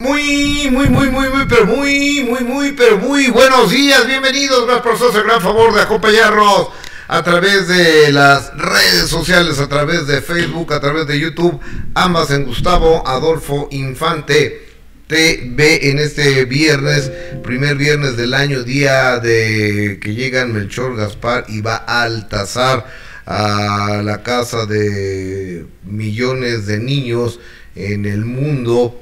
Muy, muy, muy, muy, muy, pero muy, muy, muy, pero muy buenos días. Bienvenidos, gracias por hacerse el gran favor de acompañarnos a través de las redes sociales, a través de Facebook, a través de YouTube, ambas en Gustavo Adolfo Infante. TV en este viernes, primer viernes del año, día de que llegan Melchor Gaspar y va Altazar a la casa de millones de niños en el mundo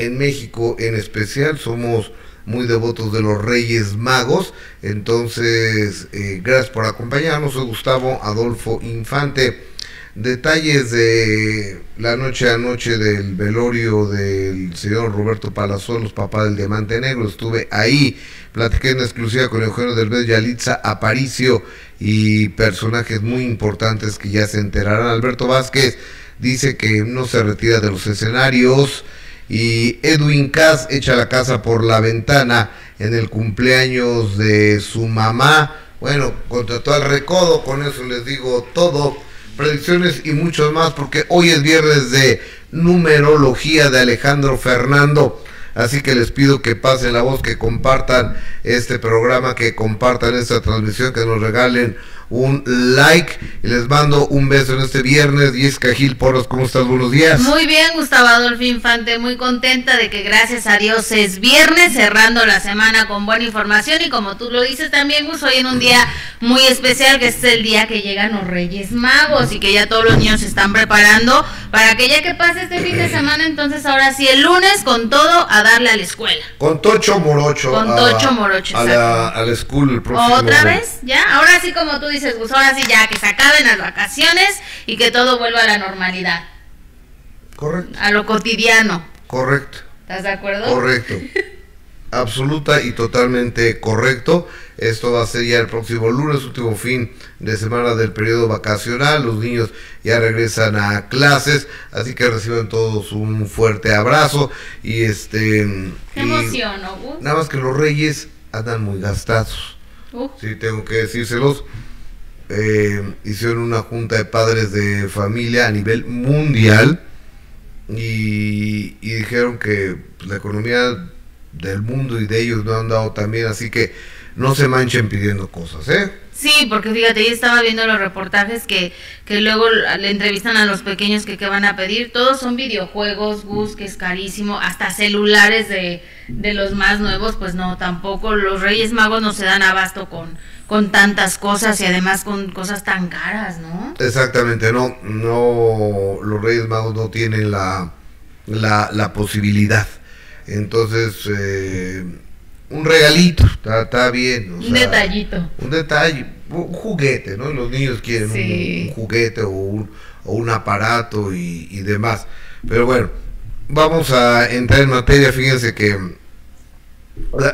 en México en especial somos muy devotos de los Reyes Magos. Entonces, eh, gracias por acompañarnos. Soy Gustavo Adolfo Infante. Detalles de la noche a noche del velorio del señor Roberto Palazuelos, papá del Diamante Negro. Estuve ahí, platiqué en exclusiva con Eugenio Derbez, Yalitza Aparicio y personajes muy importantes que ya se enterarán. Alberto Vázquez dice que no se retira de los escenarios y Edwin Cass echa la casa por la ventana en el cumpleaños de su mamá. Bueno, contra todo el recodo, con eso les digo todo. Predicciones y muchos más, porque hoy es viernes de numerología de Alejandro Fernando. Así que les pido que pasen la voz, que compartan este programa, que compartan esta transmisión, que nos regalen un like y les mando un beso en este viernes. Jessica Gil Porros, ¿cómo estás? Buenos días. Muy bien, Gustavo Adolfo Infante, muy contenta de que gracias a Dios es viernes, cerrando la semana con buena información y como tú lo dices también, Gus, hoy en un día muy especial, que es el día que llegan los Reyes Magos y que ya todos los niños se están preparando para que ya que pase este fin de semana, entonces ahora sí, el lunes con todo a darle a la escuela. Con Tocho Morocho. Con Tocho Morocho, a la, a la school el próximo. ¿Otra vez? ¿Ya? Ahora sí, como tú dices dices, pues ahora sí ya, que se acaben las vacaciones y que todo vuelva a la normalidad. Correcto. A lo cotidiano. Correcto. ¿Estás de acuerdo? Correcto. Absoluta y totalmente correcto. Esto va a ser ya el próximo lunes, último fin de semana del periodo vacacional. Los niños ya regresan a clases, así que reciban todos un fuerte abrazo. Y este. Qué emoción, ¿no? Nada más que los reyes andan muy gastados. Uh. Sí, tengo que decírselos eh, hicieron una junta de padres de familia a nivel mundial y, dijeron que la economía del mundo y de ellos no han dado también, así que no se manchen pidiendo cosas, ¿eh? Sí, porque fíjate, yo estaba viendo los reportajes que, que luego le entrevistan a los pequeños que, que van a pedir. Todos son videojuegos, Gus, que es carísimo, hasta celulares de, de los más nuevos, pues no, tampoco. Los Reyes Magos no se dan abasto con, con tantas cosas y además con cosas tan caras, ¿no? Exactamente, no, no, los Reyes Magos no tienen la, la, posibilidad. Entonces, eh, un regalito, está, bien. un detallito. Un detalle, un juguete, ¿no? Los niños quieren un, juguete o un, o un aparato y, y demás. Pero bueno, vamos a entrar en materia, fíjense que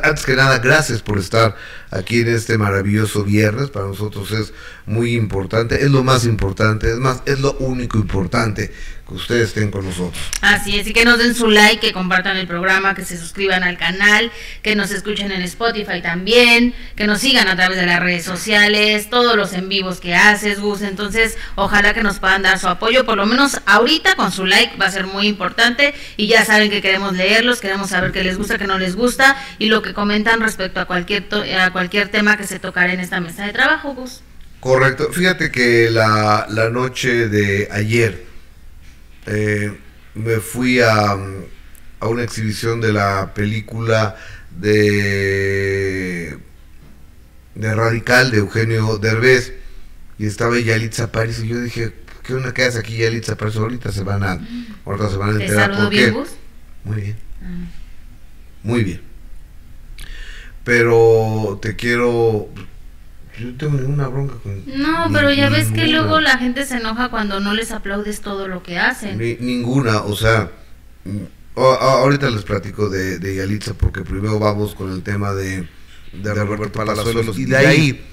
antes que nada, gracias por estar aquí en este maravilloso viernes. Para nosotros es muy importante, es lo más importante, es más, es lo único importante que ustedes estén con nosotros. Así es, y que nos den su like, que compartan el programa, que se suscriban al canal, que nos escuchen en Spotify también, que nos sigan a través de las redes sociales, todos los en vivos que haces, Gus. Entonces, ojalá que nos puedan dar su apoyo, por lo menos ahorita con su like va a ser muy importante. Y ya saben que queremos leerlos, queremos saber qué les gusta, qué no les gusta y lo que comentan respecto a cualquier, a cualquier tema que se tocará en esta mesa de trabajo, Gus. Correcto. Fíjate que la, la noche de ayer, eh, me fui a, a, una exhibición de la película de, de Radical de Eugenio Derbez y estaba Yalitza París y yo dije, ¿qué onda que haces aquí Yalitza París? Ahorita se van a, ahorita se van a enterar por qué. Muy bien. Ah. Muy bien. Pero te quiero yo no tengo ninguna bronca con. No, pero ya ves que luego la gente se enoja cuando no les aplaudes todo lo que hacen. ninguna, o sea. ahorita les platico de, de Yalitza porque primero vamos con el tema de, de, Roberto Palazuelos y de ahí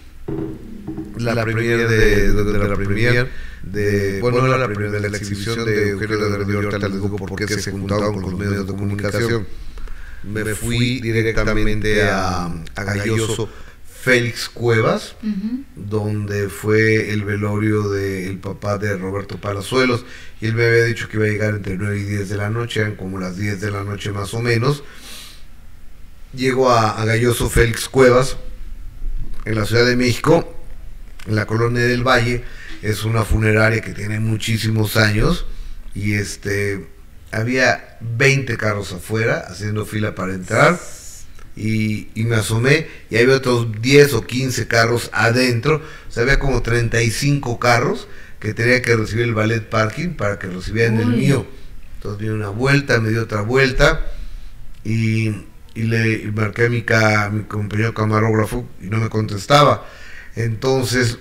la, la premier de, de, la premier de bueno la premier de la exhibición de Eugenio de ahorita les digo por qué se juntaron con los medios de comunicación me fui directamente a, a Galloso Félix Cuevas, donde fue el velorio del papá de Roberto Palazuelos, y él me había dicho que iba a llegar entre 9 y 10 de la noche, eran como las 10 de la noche más o menos. Llego a, a Galloso Félix Cuevas, en la Ciudad de México, en la colonia del Valle, es una funeraria que tiene muchísimos años, y este había 20 carros afuera haciendo fila para entrar y, me asomé y había otros 10 o 15 carros adentro, o sea, había como 35 carros que tenía que recibir el ballet parking para que recibieran el mío. Entonces di una vuelta, me dio otra vuelta y, le marqué a mi, mi compañero camarógrafo y no me contestaba. Entonces,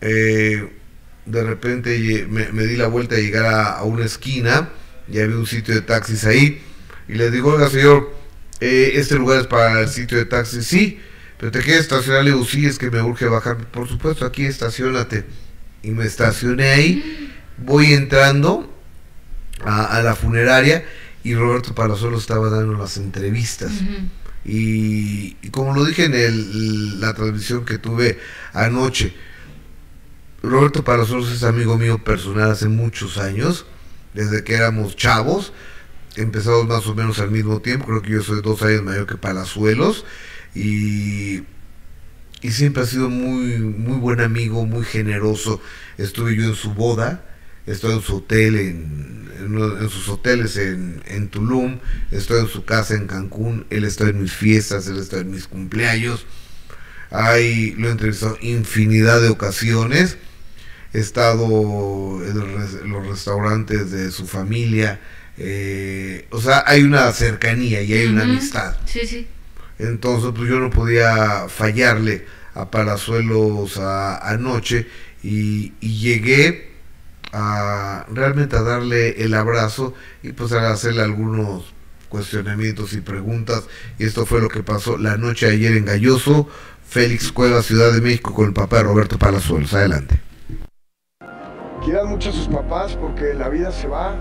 eh, de repente me, di la vuelta a llegar a, una esquina y había un sitio de taxis ahí. Y le digo, oiga señor, eh, este lugar es para el sitio de taxis, sí, pero te quieres estacionar, le digo, sí, es que me urge bajar, por supuesto, aquí estacionate. Y me estacioné ahí, voy entrando a, la funeraria y Roberto Palazuelo estaba dando las entrevistas. y, como lo dije en el, la transmisión que tuve anoche, Roberto Palazuelos es amigo mío personal hace muchos años, desde que éramos chavos empezamos más o menos al mismo tiempo, creo que yo soy dos años mayor que Palazuelos y, y siempre ha sido muy, muy buen amigo, muy generoso. Estuve yo en su boda, estoy en su hotel, en, en, sus hoteles en, en, Tulum, estoy en su casa en Cancún, él está en mis fiestas, él está en mis cumpleaños. Ahí lo he entrevistado infinidad de ocasiones. He estado en los restaurantes de su familia, eh, o sea, hay una cercanía y hay una amistad. Sí, sí. Entonces, pues yo no podía fallarle a Palazuelos anoche y, llegué a realmente a darle el abrazo y pues a hacerle algunos cuestionamientos y preguntas y esto fue lo que pasó la noche de ayer en Galloso, Félix Cueva, Ciudad de México con el papá de Roberto Palazuelos. Adelante. Quieran mucho a sus papás porque la vida se va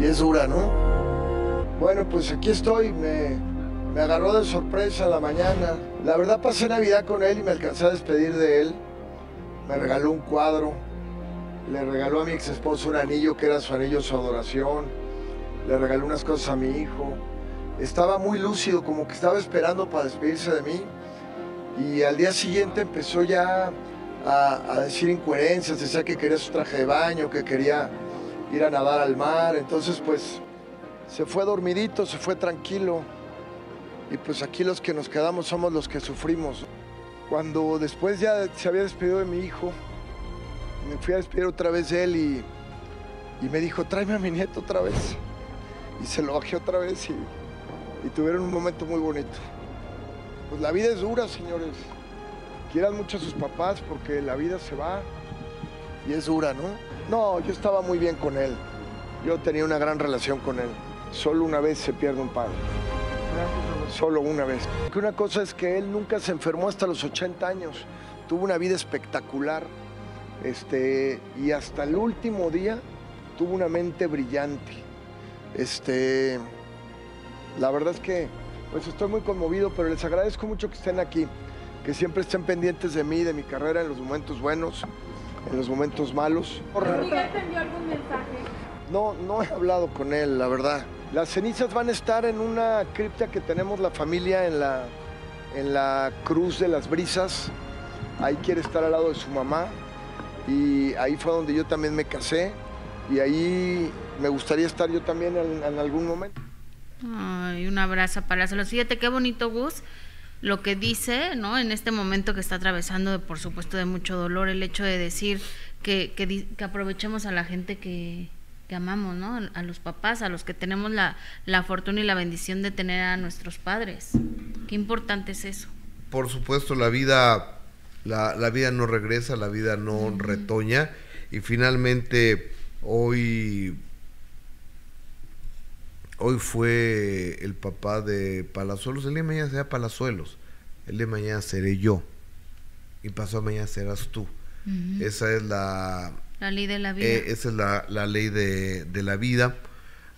y es dura, ¿no? Bueno, pues aquí estoy, me, me agarró de sorpresa la mañana. La verdad pasé Navidad con él y me alcancé a despedir de él. Me regaló un cuadro, le regaló a mi ex esposo un anillo que era su anillo su adoración, le regaló unas cosas a mi hijo. Estaba muy lúcido, como que estaba esperando para despedirse de mí. Y al día siguiente empezó ya a, a decir incoherencias, decía que quería su traje de baño, que quería ir a nadar al mar. Entonces, pues, se fue dormidito, se fue tranquilo. Y pues aquí los que nos quedamos somos los que sufrimos. Cuando después ya se había despedido de mi hijo, me fui a despedir otra vez de él y, me dijo, tráeme a mi nieto otra vez. Y se lo bajé otra vez y, y tuvieron un momento muy bonito. Pues la vida es dura, señores. Quieran mucho a sus papás porque la vida se va y es dura, ¿no? No, yo estaba muy bien con él. Yo tenía una gran relación con él. Solo una vez se pierde un padre. Solo una vez. Una cosa es que él nunca se enfermó hasta los 80 años. Tuvo una vida espectacular. Este, y hasta el último día tuvo una mente brillante. Este, la verdad es que pues estoy muy conmovido, pero les agradezco mucho que estén aquí, que siempre estén pendientes de mí, de mi carrera en los momentos buenos en los momentos malos. ¿Miguel te envió algún mensaje? No, no he hablado con él, la verdad. Las cenizas van a estar en una cripta que tenemos la familia en la, en la Cruz de las Brisas. Ahí quiere estar al lado de su mamá. Y ahí fue donde yo también me casé. Y ahí me gustaría estar yo también en, en algún momento. Ay, un abrazo para los. Fíjate qué bonito, Gus lo que dice, ¿no? En este momento que está atravesando, por supuesto, de mucho dolor, el hecho de decir que, que, aprovechemos a la gente que, que, amamos, ¿no? A los papás, a los que tenemos la, la fortuna y la bendición de tener a nuestros padres. Qué importante es eso. Por supuesto, la vida, la, la vida no regresa, la vida no retoña y finalmente hoy hoy fue el papá de Palazuelos, el día de mañana será Palazuelos, el de mañana seré yo, y pasó mañana serás tú. Esa es la... La ley de la vida. Eh, esa es la, ley de, la vida.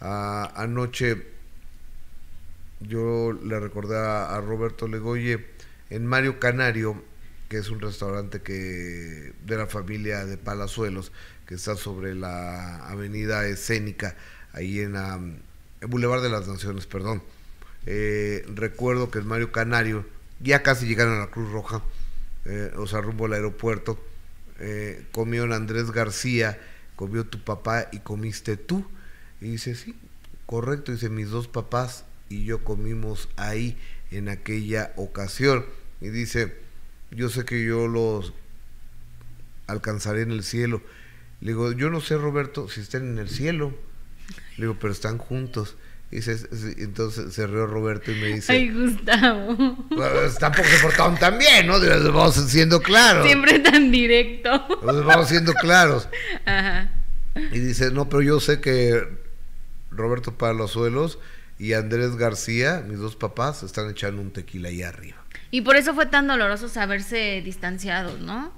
anoche yo le recordé a, Roberto Legoye, en Mario Canario, que es un restaurante que de la familia de Palazuelos, que está sobre la avenida escénica, ahí en, la, Boulevard de las Naciones, perdón. Eh, recuerdo que en Mario Canario, ya casi llegaron a la Cruz Roja, eh, o sea, rumbo al aeropuerto, eh, comió Andrés García, comió tu papá y comiste tú. Y dice, sí, correcto, dice, mis dos papás y yo comimos ahí en aquella ocasión. Y dice, yo sé que yo los alcanzaré en el cielo. Le digo, yo no sé, Roberto, si están en el cielo. Le digo, pero están juntos. Y dice, entonces se rió Roberto y me dice... Ay, Gustavo. tampoco se portaron tan bien, ¿no? Vamos siendo claros. Siempre tan directo. vamos siendo claros. Ajá. Y dice, no, pero yo sé que Roberto Palazuelos y Andrés García, mis dos papás, están echando un tequila ahí arriba. Y por eso fue tan doloroso saberse distanciados, ¿no?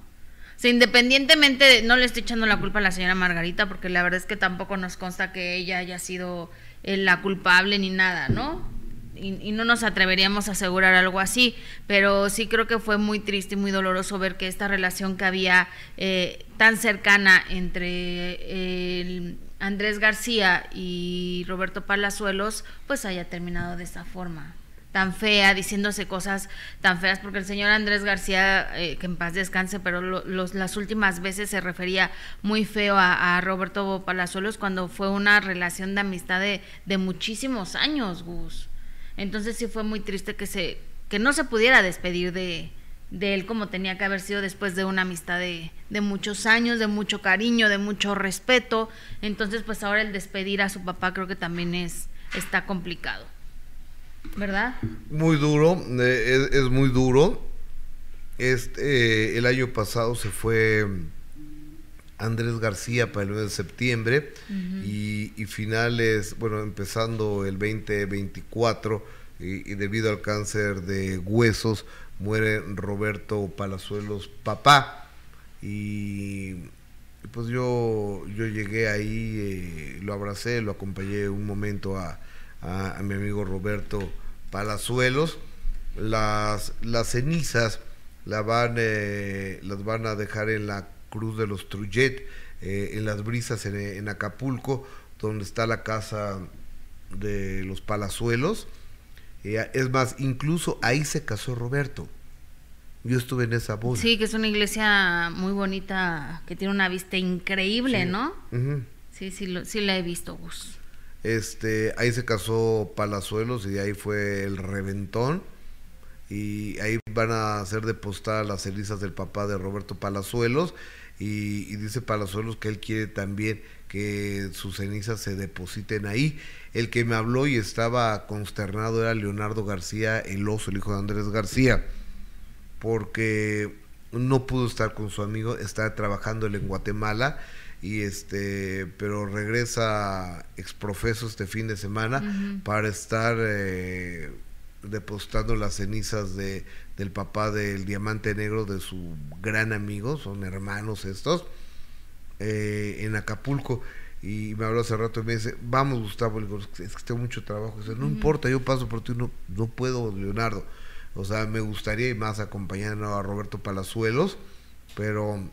Sea, independientemente, de, no le estoy echando la culpa a la señora Margarita, porque la verdad es que tampoco nos consta que ella haya sido eh, la culpable ni nada, ¿no? Y, no nos atreveríamos a asegurar algo así, pero sí creo que fue muy triste y muy doloroso ver que esta relación que había eh, tan cercana entre Andrés García y Roberto Palazuelos, pues haya terminado de esta forma tan fea, diciéndose cosas tan feas, porque el señor Andrés García, eh, que en paz descanse, pero los, las últimas veces se refería muy feo a, Roberto Palazuelos cuando fue una relación de amistad de, de, muchísimos años, Gus. Entonces sí fue muy triste que, se, que no se pudiera despedir de, de él como tenía que haber sido después de una amistad de, de, muchos años, de mucho cariño, de mucho respeto. Entonces, pues ahora el despedir a su papá creo que también es está complicado. ¿Verdad? Muy duro, eh, es, muy duro. Este, el año pasado se fue Andrés García para el mes de septiembre y, finales, bueno, empezando el 2024 y, y, debido al cáncer de huesos muere Roberto Palazuelos papá y pues yo, yo llegué ahí, eh, lo abracé, lo acompañé un momento a, a, mi amigo Roberto Palazuelos. Las, las cenizas la van, eh, las van a dejar en la Cruz de los Truyet, eh, en las brisas en, Acapulco, donde está la casa de los Palazuelos. Eh, es más, incluso ahí se casó Roberto. Yo estuve en esa boda. Sí, que es una iglesia muy bonita, que tiene una vista increíble, ¿no? Sí, sí, sí la he visto, Gus. Este, ahí se casó Palazuelos y ahí fue el reventón. Y ahí van a hacer depositar las cenizas del papá de Roberto Palazuelos. Y, dice Palazuelos que él quiere también que sus cenizas se depositen ahí. El que me habló y estaba consternado era Leonardo García, el oso, el hijo de Andrés García, porque no pudo estar con su amigo, está trabajando en Guatemala y este pero regresa exprofeso este fin de semana para estar eh, depositando las cenizas de del papá del diamante negro de su gran amigo son hermanos estos eh, en Acapulco. Y me habló hace rato y me dice vamos Gustavo es que tengo mucho trabajo dice, no importa yo paso por ti no no puedo Leonardo o sea me gustaría y más acompañar a Roberto Palazuelos pero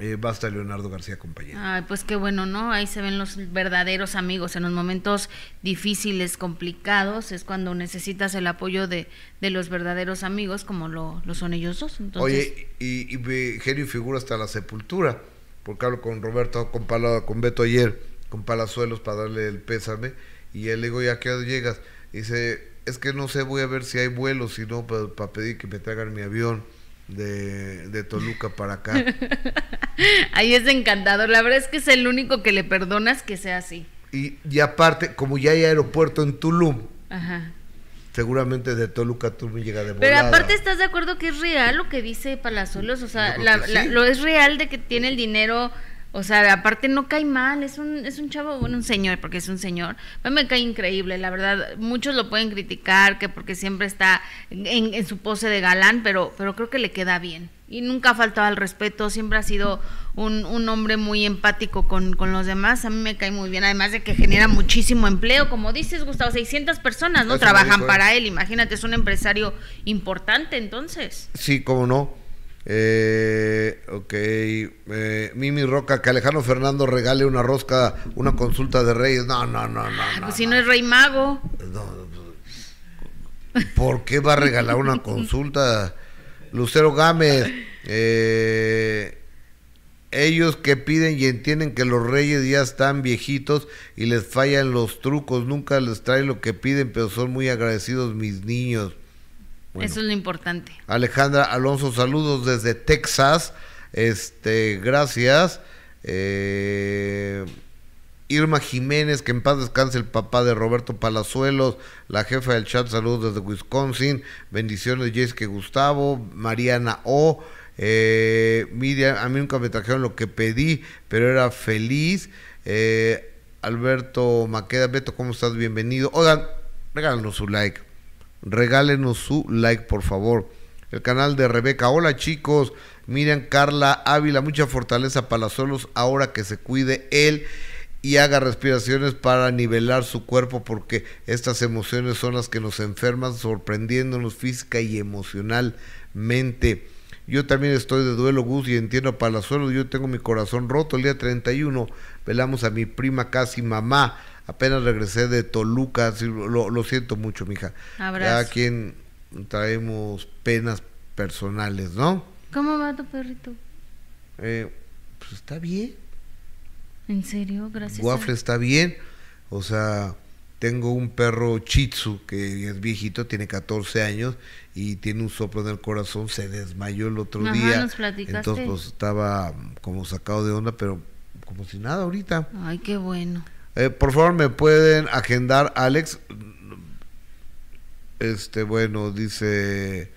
eh, basta Leonardo García compañero. Ay, pues qué bueno, ¿no? Ahí se ven los verdaderos amigos. En los momentos difíciles, complicados, es cuando necesitas el apoyo de, de los verdaderos amigos, como lo, son ellos dos. Oye, y, y, genio figura hasta la sepultura, porque hablo con Roberto, con, con Beto ayer, con Palazuelos para darle el pésame, y él le digo, ¿ya qué llegas? dice, es que no sé, voy a ver si hay vuelos, si no, para pedir que me traigan mi avión de, de Toluca para acá. Ahí es encantador. La verdad es que es el único que le perdonas que sea así. Y, y aparte, como ya hay aeropuerto en Tulum, seguramente de Toluca a Tulum llega de volada. Pero aparte, ¿estás de acuerdo que es real lo que dice Palazuelos? O sea, lo es real de que tiene el dinero O sea, aparte no cae mal, es un, es un chavo, bueno, un señor, porque es un señor. A mí me cae increíble, la verdad. Muchos lo pueden criticar, que porque siempre está en, en su pose de galán, pero, pero creo que le queda bien. Y nunca ha faltado al respeto, siempre ha sido un, un hombre muy empático con, con, los demás. A mí me cae muy bien, además de que genera muchísimo empleo. Como dices, Gustavo, 600 personas no Eso trabajan para él. Imagínate, es un empresario importante entonces. Sí, cómo no. Eh, ok, eh, Mimi Roca, que Alejandro Fernando regale una rosca, una consulta de reyes. No, no, no, no. pues no, si no, es rey mago. ¿Por qué va a regalar una consulta? Lucero Gámez, eh, ellos que piden y entienden que los reyes ya están viejitos y les fallan los trucos, nunca les traen lo que piden, pero son muy agradecidos mis niños. Eso es lo importante. Alejandra Alonso, saludos desde Texas. Este, gracias. Eh, Irma Jiménez, que en paz descanse el papá de Roberto Palazuelos, la jefa del chat, saludos desde Wisconsin, bendiciones Jessica Gustavo, Mariana O, eh, Miriam, a mí nunca me trajeron lo que pedí, pero era feliz. Eh, Alberto Maqueda, Beto, ¿cómo estás? Bienvenido. Oigan, regálanos su like regálenos su like, por favor. El canal de Rebeca. Hola chicos, Miriam Carla Ávila, mucha fortaleza para solos ahora que se cuide él y haga respiraciones para nivelar su cuerpo porque estas emociones son las que nos enferman sorprendiéndonos física y emocionalmente. Yo también estoy de duelo, Gus, y entiendo Palazuelos. Yo tengo mi corazón roto. El día 31 velamos a mi prima casi mamá apenas regresé de Toluca, lo, siento mucho, mija. Abrazo. Ya quien traemos penas personales, ¿no? ¿Cómo va tu perrito? Eh, pues está bien. ¿En serio? Gracias. Waffle está bien. O sea, tengo un perro Chitsu que es viejito, tiene 14 años y tiene un soplo en el corazón, se desmayó el otro día. Nos entonces pues estaba como sacado de onda, pero como si nada ahorita. Ay, qué bueno. Eh, por favor, me pueden agendar, Alex. Este, bueno, dice,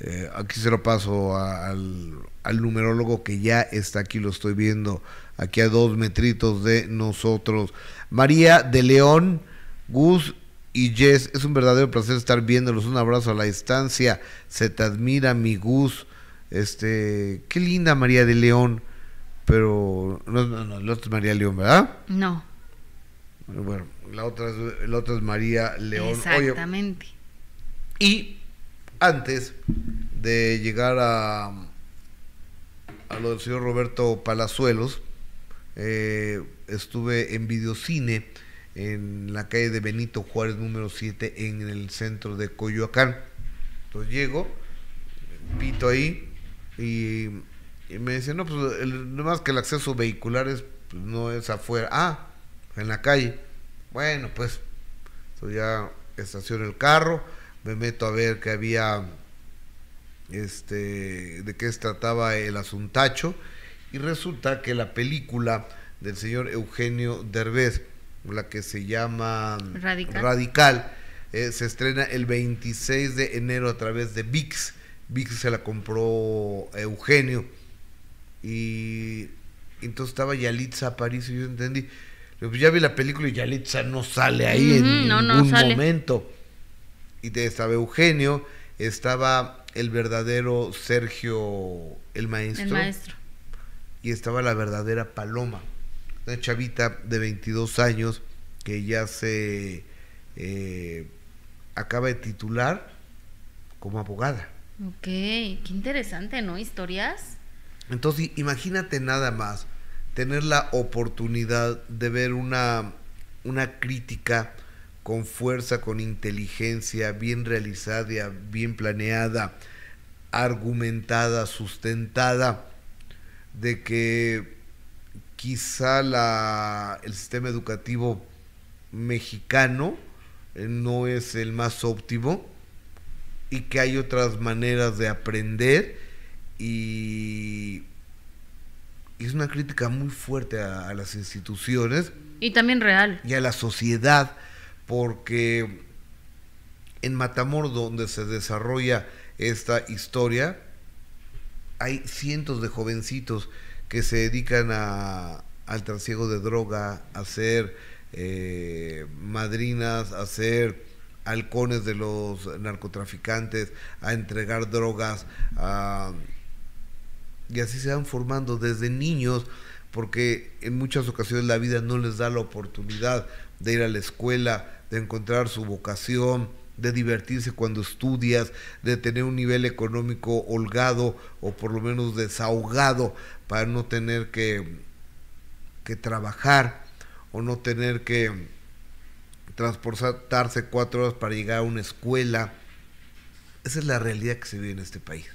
eh, aquí se lo paso al, numerólogo que ya está aquí, lo estoy viendo, aquí a dos metritos de nosotros. María de León, Gus y Jess, es un verdadero placer estar viéndolos. Un abrazo a la distancia. Se te admira, mi Gus. Este, qué linda María de León. Pero no, no, no, no es María León, ¿verdad? No. Bueno, la otra es, la otra es María León. Exactamente. y antes de llegar a, a lo del señor Roberto Palazuelos, eh, estuve en videocine en la calle de Benito Juárez número 7 en el centro de Coyoacán. Entonces llego, pito ahí y, me dice, no, pues el, más que el acceso vehicular es, pues, no es afuera. Ah, en la calle. Bueno, pues, ya estaciono el carro, me meto a ver que había, este, de qué se trataba el asuntacho, y resulta que la película del señor Eugenio Derbez, la que se llama Radical, eh, se estrena el 26 de enero a través de VIX. VIX se la compró Eugenio. Y entonces estaba Yalitza París y yo entendí, pues ya vi la película y Yalitza no sale ahí en ningún momento. Y estaba Eugenio, estaba el verdadero Sergio el maestro. El maestro. Y estaba la verdadera Paloma, una chavita de 22 años que ya se eh, acaba de titular como abogada. Ok, qué interesante, ¿no? Historias. Entonces, imagínate nada más tener la oportunidad de ver una, una crítica con fuerza, con inteligencia, bien realizada, bien planeada, argumentada, sustentada, de que quizá la, el sistema educativo mexicano eh, no es el más óptimo y que hay otras maneras de aprender y es una crítica muy fuerte a, las instituciones. Y también real. Y a la sociedad, porque en Matamoros, donde se desarrolla esta historia, hay cientos de jovencitos que se dedican a, al trasiego de droga, a ser eh, madrinas, a ser halcones de los narcotraficantes, a entregar drogas, y así se van formando desde niños, porque en muchas ocasiones la vida no les da la oportunidad de ir a la escuela, de encontrar su vocación, de divertirse cuando estudias, de tener un nivel económico holgado o por lo menos desahogado para no tener que, que trabajar o no tener que transportarse cuatro horas para llegar a una escuela. Esa es la realidad que se vive en este país.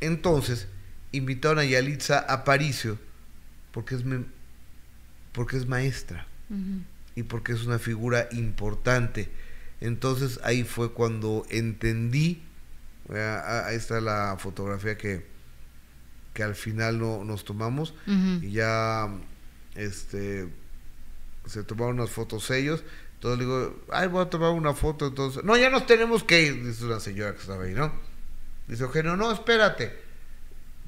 Entonces, invitaron a Yalitza a Paricio porque es, porque es maestra y porque es una figura importante. Entonces ahí fue cuando entendí, ahí está la fotografía que, que al final no, nos tomamos y ya este se tomaron unas fotos ellos. Entonces le digo, ay, voy a tomar una foto. Entonces, no, ya nos tenemos que ir, dice una señora que estaba ahí, ¿no? Dice Eugenio, no, espérate,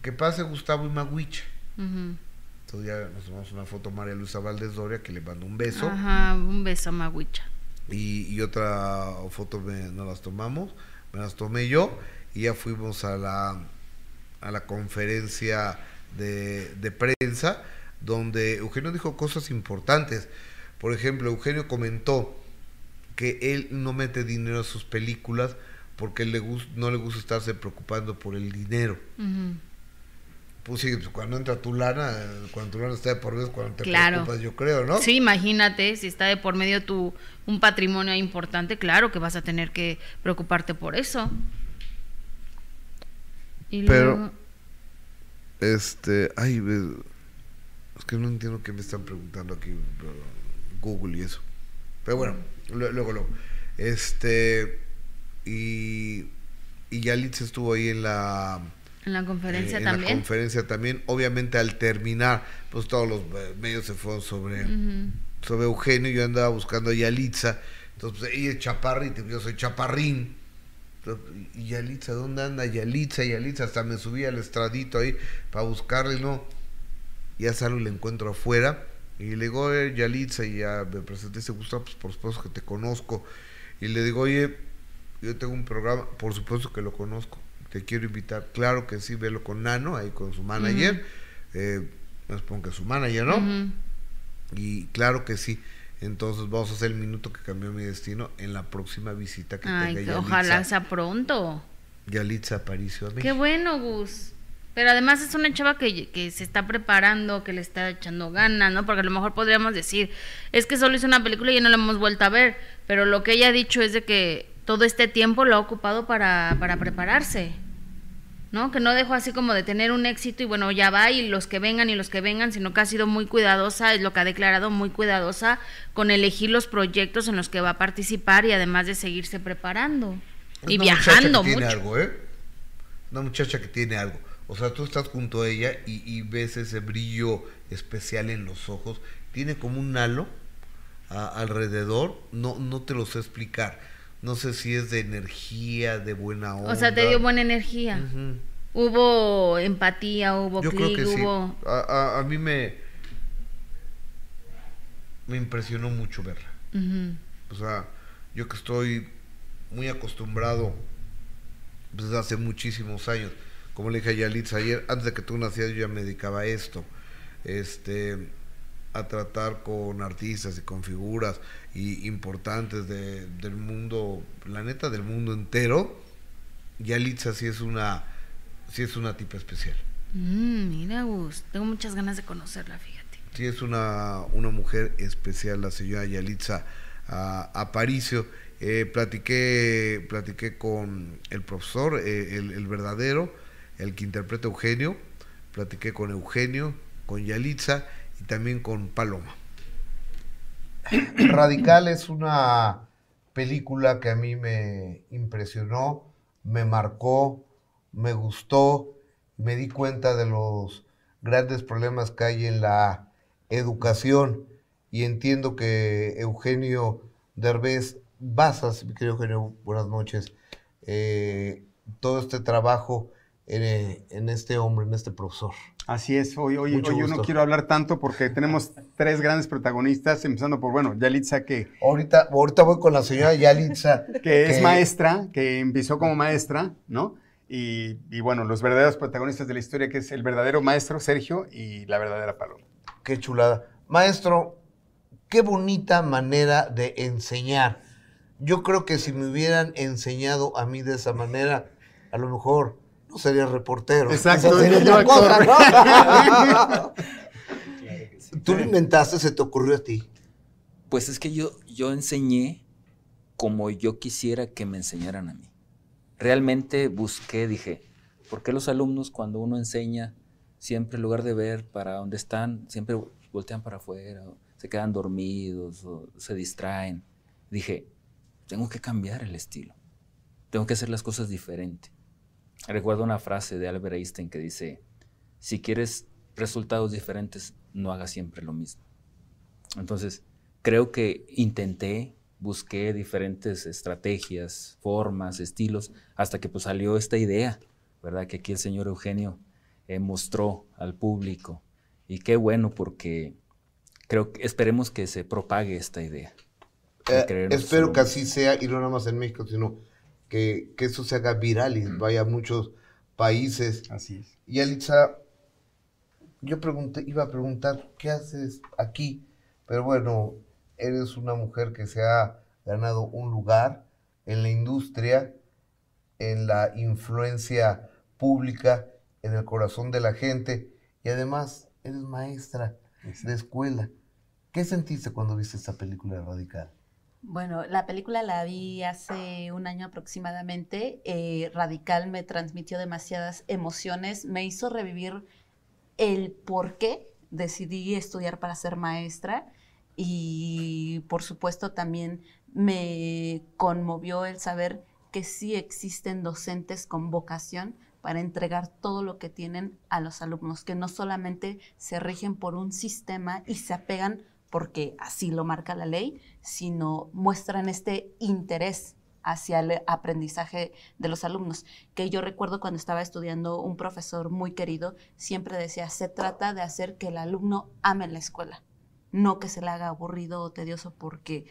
que pase Gustavo y Maguicha. Entonces ya nos tomamos una foto María Luisa Valdés Doria, que le mando un beso. Ajá, un beso a Maguicha. Y, y otra foto me, nos las tomamos, me las tomé yo, y ya fuimos a la, a la conferencia de, de prensa donde Eugenio dijo cosas importantes. Por ejemplo, Eugenio comentó que él no mete dinero a sus películas porque le no le gusta estarse preocupando por el dinero. Pues sí, pues cuando entra tu lana, cuando tu lana está de por medio, cuando te preocupas, yo creo, ¿no? Sí, imagínate, si está de por medio tu un patrimonio importante, claro que vas a tener que preocuparte por eso. Pero, este, ay, es que no entiendo qué me están preguntando aquí Google y eso. Pero bueno, luego, luego. Este. Y. Y Yalitza estuvo ahí en la. En la conferencia eh, también. En la conferencia también. Obviamente al terminar, pues todos los medios se fueron sobre, sobre Eugenio. Yo andaba buscando a Yalitza. Entonces, pues, ella es chaparrita, yo soy chaparrín. y Yalitza, ¿dónde anda Yalitza? Yalitza, hasta me subí al estradito ahí para buscarle, no ya salgo y le encuentro afuera. Y le digo, Yalitza, y ya me presenté, se gusta, pues por supuesto que te conozco. Y le digo, oye, yo tengo un programa, por supuesto que lo conozco, te quiero invitar. Claro que sí, velo con Nano, ahí con su manager. Eh, me supongo que su manager, ¿no? Y claro que sí. Entonces vamos a hacer el minuto que cambió mi destino en la próxima visita que tenga Yalitza. Ojalá sea pronto. Yalitza Aparicio a Qué bueno, Gus. Pero además es una chava que, que, se está preparando, que le está echando ganas, ¿no? Porque a lo mejor podríamos decir, es que solo hizo una película y ya no la hemos vuelto a ver, pero lo que ella ha dicho es de que todo este tiempo lo ha ocupado para, para prepararse, ¿no? Que no dejó así como de tener un éxito y bueno, ya va y los que vengan y los que vengan, sino que ha sido muy cuidadosa, es lo que ha declarado, muy cuidadosa con elegir los proyectos en los que va a participar y además de seguirse preparando y viajando mucho. Tiene algo, ¿eh? Una muchacha que tiene algo o sea, tú estás junto a ella y, ves ese brillo especial en los ojos. Tiene como un halo alrededor. No, no te lo sé explicar. No sé si es de energía, de buena onda. O sea, te dio buena energía. Hubo empatía, hubo Yo clic, hubo... A, mí me... Me impresionó mucho verla. O sea, yo que estoy muy acostumbrado desde hace muchísimos años como le dije a Yalitza ayer, antes de que tú nacieras yo ya me dedicaba a esto, este, a tratar con artistas y con figuras y importantes del mundo, la neta del mundo entero. Yalitza sí es una, sí es una tipa especial. Mm, mira, Gus, tengo muchas ganas de conocerla, fíjate. Sí, es una, una mujer especial, la señora Yalitza Aparicio. Eh, platiqué, platiqué con el profesor, eh, el, verdadero, el que interpreta Eugenio, platiqué con Eugenio, con Yalitza y también con Paloma. Radical es una película que a mí me impresionó, me marcó, me gustó, me di cuenta de los grandes problemas que hay en la educación y entiendo que Eugenio Derbez Basas, mi querido Eugenio, buenas noches, eh, todo este trabajo en, en este hombre, en este profesor. Así es, hoy, hoy, Mucho hoy yo no quiero hablar tanto porque tenemos tres grandes protagonistas, empezando por, bueno, Yalitza, que, Ahorita, ahorita voy con la señora Yalitza. que es que- maestra, que empezó como maestra, ¿no? Y, y bueno, los verdaderos protagonistas de la historia, que es el verdadero maestro Sergio y la verdadera Paloma. Qué chulada. Maestro, qué bonita manera de enseñar. Yo creo que si me hubieran enseñado a mí de esa manera, a lo mejor no sería reportero. Exacto, sería otra cosa. ¿no? Tú lo inventaste, se te ocurrió a ti. Pues es que yo, yo enseñé como yo quisiera que me enseñaran a mí. Realmente busqué, dije, ¿por qué los alumnos cuando uno enseña, siempre en lugar de ver para dónde están, siempre voltean para afuera, o se quedan dormidos o se distraen? Dije, tengo que cambiar el estilo, tengo que hacer las cosas diferente. Recuerdo una frase de Albert Einstein que dice, si quieres resultados diferentes, no hagas siempre lo mismo. Entonces, creo que intenté, busqué diferentes estrategias, formas, estilos, hasta que pues salió esta idea, ¿verdad? Que aquí el señor Eugenio eh, mostró al público. Y qué bueno porque creo que esperemos que se propague esta idea. de Eh, espero que así sea, y no nada más en México, sino que, que eso se haga viral y vaya a muchos países. Así es. Y Alitza, yo pregunté, iba a preguntar, ¿qué haces aquí? Pero bueno, eres una mujer que se ha ganado un lugar en la industria, en la influencia pública, en el corazón de la gente, y además eres maestra de escuela. ¿Qué sentiste cuando viste esta película Radical? Bueno, la película la vi hace un año aproximadamente. eh, Radical me transmitió demasiadas emociones, me hizo revivir el por qué decidí estudiar para ser maestra y por supuesto también me conmovió el saber que sí existen docentes con vocación para entregar todo lo que tienen a los alumnos, que no solamente se rigen por un sistema y se apegan porque así lo marca la ley, sino muestran este interés hacia el aprendizaje de los alumnos. Que yo recuerdo cuando estaba estudiando un profesor muy querido, siempre decía, se trata de hacer que el alumno ame la escuela, no que se le haga aburrido o tedioso porque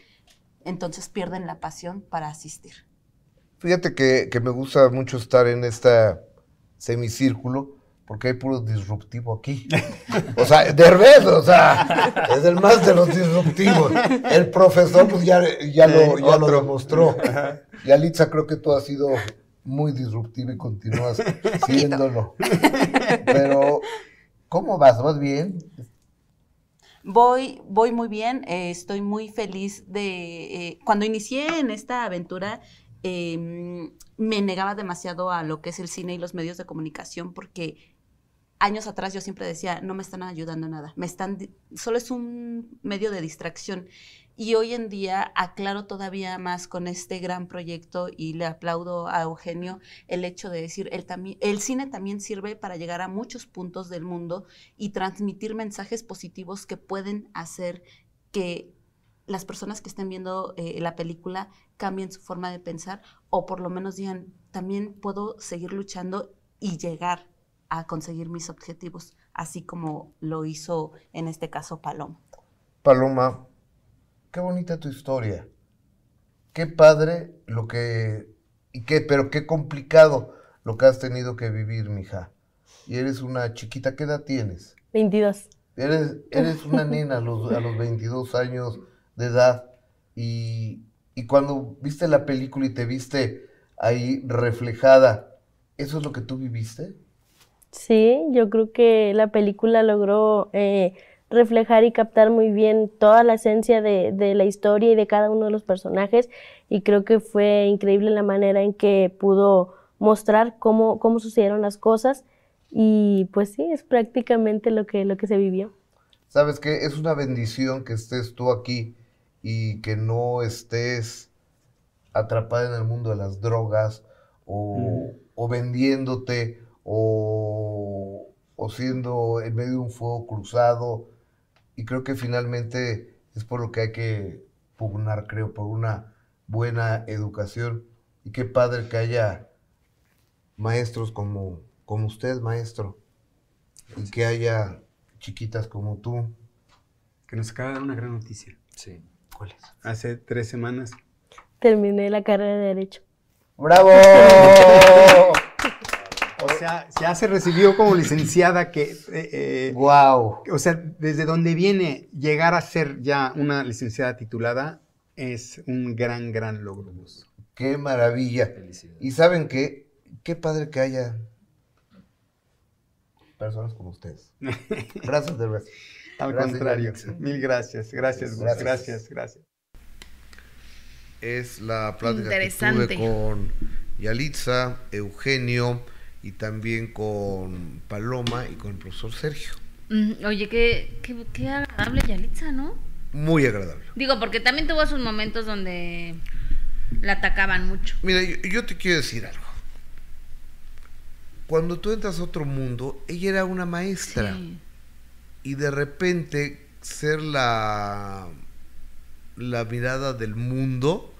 entonces pierden la pasión para asistir. Fíjate que, que me gusta mucho estar en este semicírculo porque hay puro disruptivo aquí. O sea, Derbez, o sea, es el más de los disruptivos. El profesor, pues ya, ya, lo, ya lo demostró. Y Alitza, creo que tú has sido muy disruptivo y continúas siéndolo. Pero, ¿cómo vas? ¿Vas bien? Voy, voy muy bien, eh, estoy muy feliz de... eh, cuando inicié en esta aventura, eh, me negaba demasiado a lo que es el cine y los medios de comunicación porque años atrás yo siempre decía, no me están ayudando nada, me están, solo es un medio de distracción. Y hoy en día aclaro todavía más con este gran proyecto y le aplaudo a Eugenio el hecho de decir, el, el cine también sirve para llegar a muchos puntos del mundo y transmitir mensajes positivos que pueden hacer que las personas que estén viendo eh, la película cambien su forma de pensar o por lo menos digan, también puedo seguir luchando y llegar a conseguir mis objetivos, así como lo hizo en este caso Paloma. Paloma, qué bonita tu historia. Qué padre lo que. Y qué, pero qué complicado lo que has tenido que vivir, mija. Y eres una chiquita, ¿qué edad tienes? 22. Eres, eres una nena a los, a los 22 años de edad. Y, y cuando viste la película y te viste ahí reflejada, ¿eso es lo que tú viviste? Sí, yo creo que la película logró eh, reflejar y captar muy bien toda la esencia de, de la historia y de cada uno de los personajes y creo que fue increíble la manera en que pudo mostrar cómo, cómo sucedieron las cosas y pues sí, es prácticamente lo que, lo que se vivió. Sabes que es una bendición que estés tú aquí y que no estés atrapada en el mundo de las drogas o, o vendiéndote o, o siendo en medio de un fuego cruzado. Y creo que finalmente es por lo que hay que pugnar, creo, por una buena educación. Y qué padre que haya maestros como, como usted, maestro, y que haya chiquitas como tú. Que nos acaba de dar una gran noticia. Sí. ¿Cuál es? Hace tres semanas. Terminé la carrera de Derecho. ¡Bravo! Sea, ya se recibió como licenciada que... eh, eh, ¡Wow! o sea, desde donde viene llegar a ser ya una licenciada titulada es un gran, gran logro. ¡Qué maravilla! Y saben qué, qué padre que haya personas como ustedes. Gracias, de verdad. Al Gracias, contrario. Mil gracias. Gracias, Gus. Gracias. Gracias, gracias. Es la plática que tuve con Yalitza, Eugenio y también con Paloma y con el profesor Sergio. Mm, Oye, qué, qué, qué agradable Yalitza, ¿no? Muy agradable. Digo, porque también tuvo sus momentos donde la atacaban mucho. Mira, yo, yo te quiero decir algo. Cuando tú entras a otro mundo, ella era una maestra. Sí. Y de repente ser la, la mirada del mundo,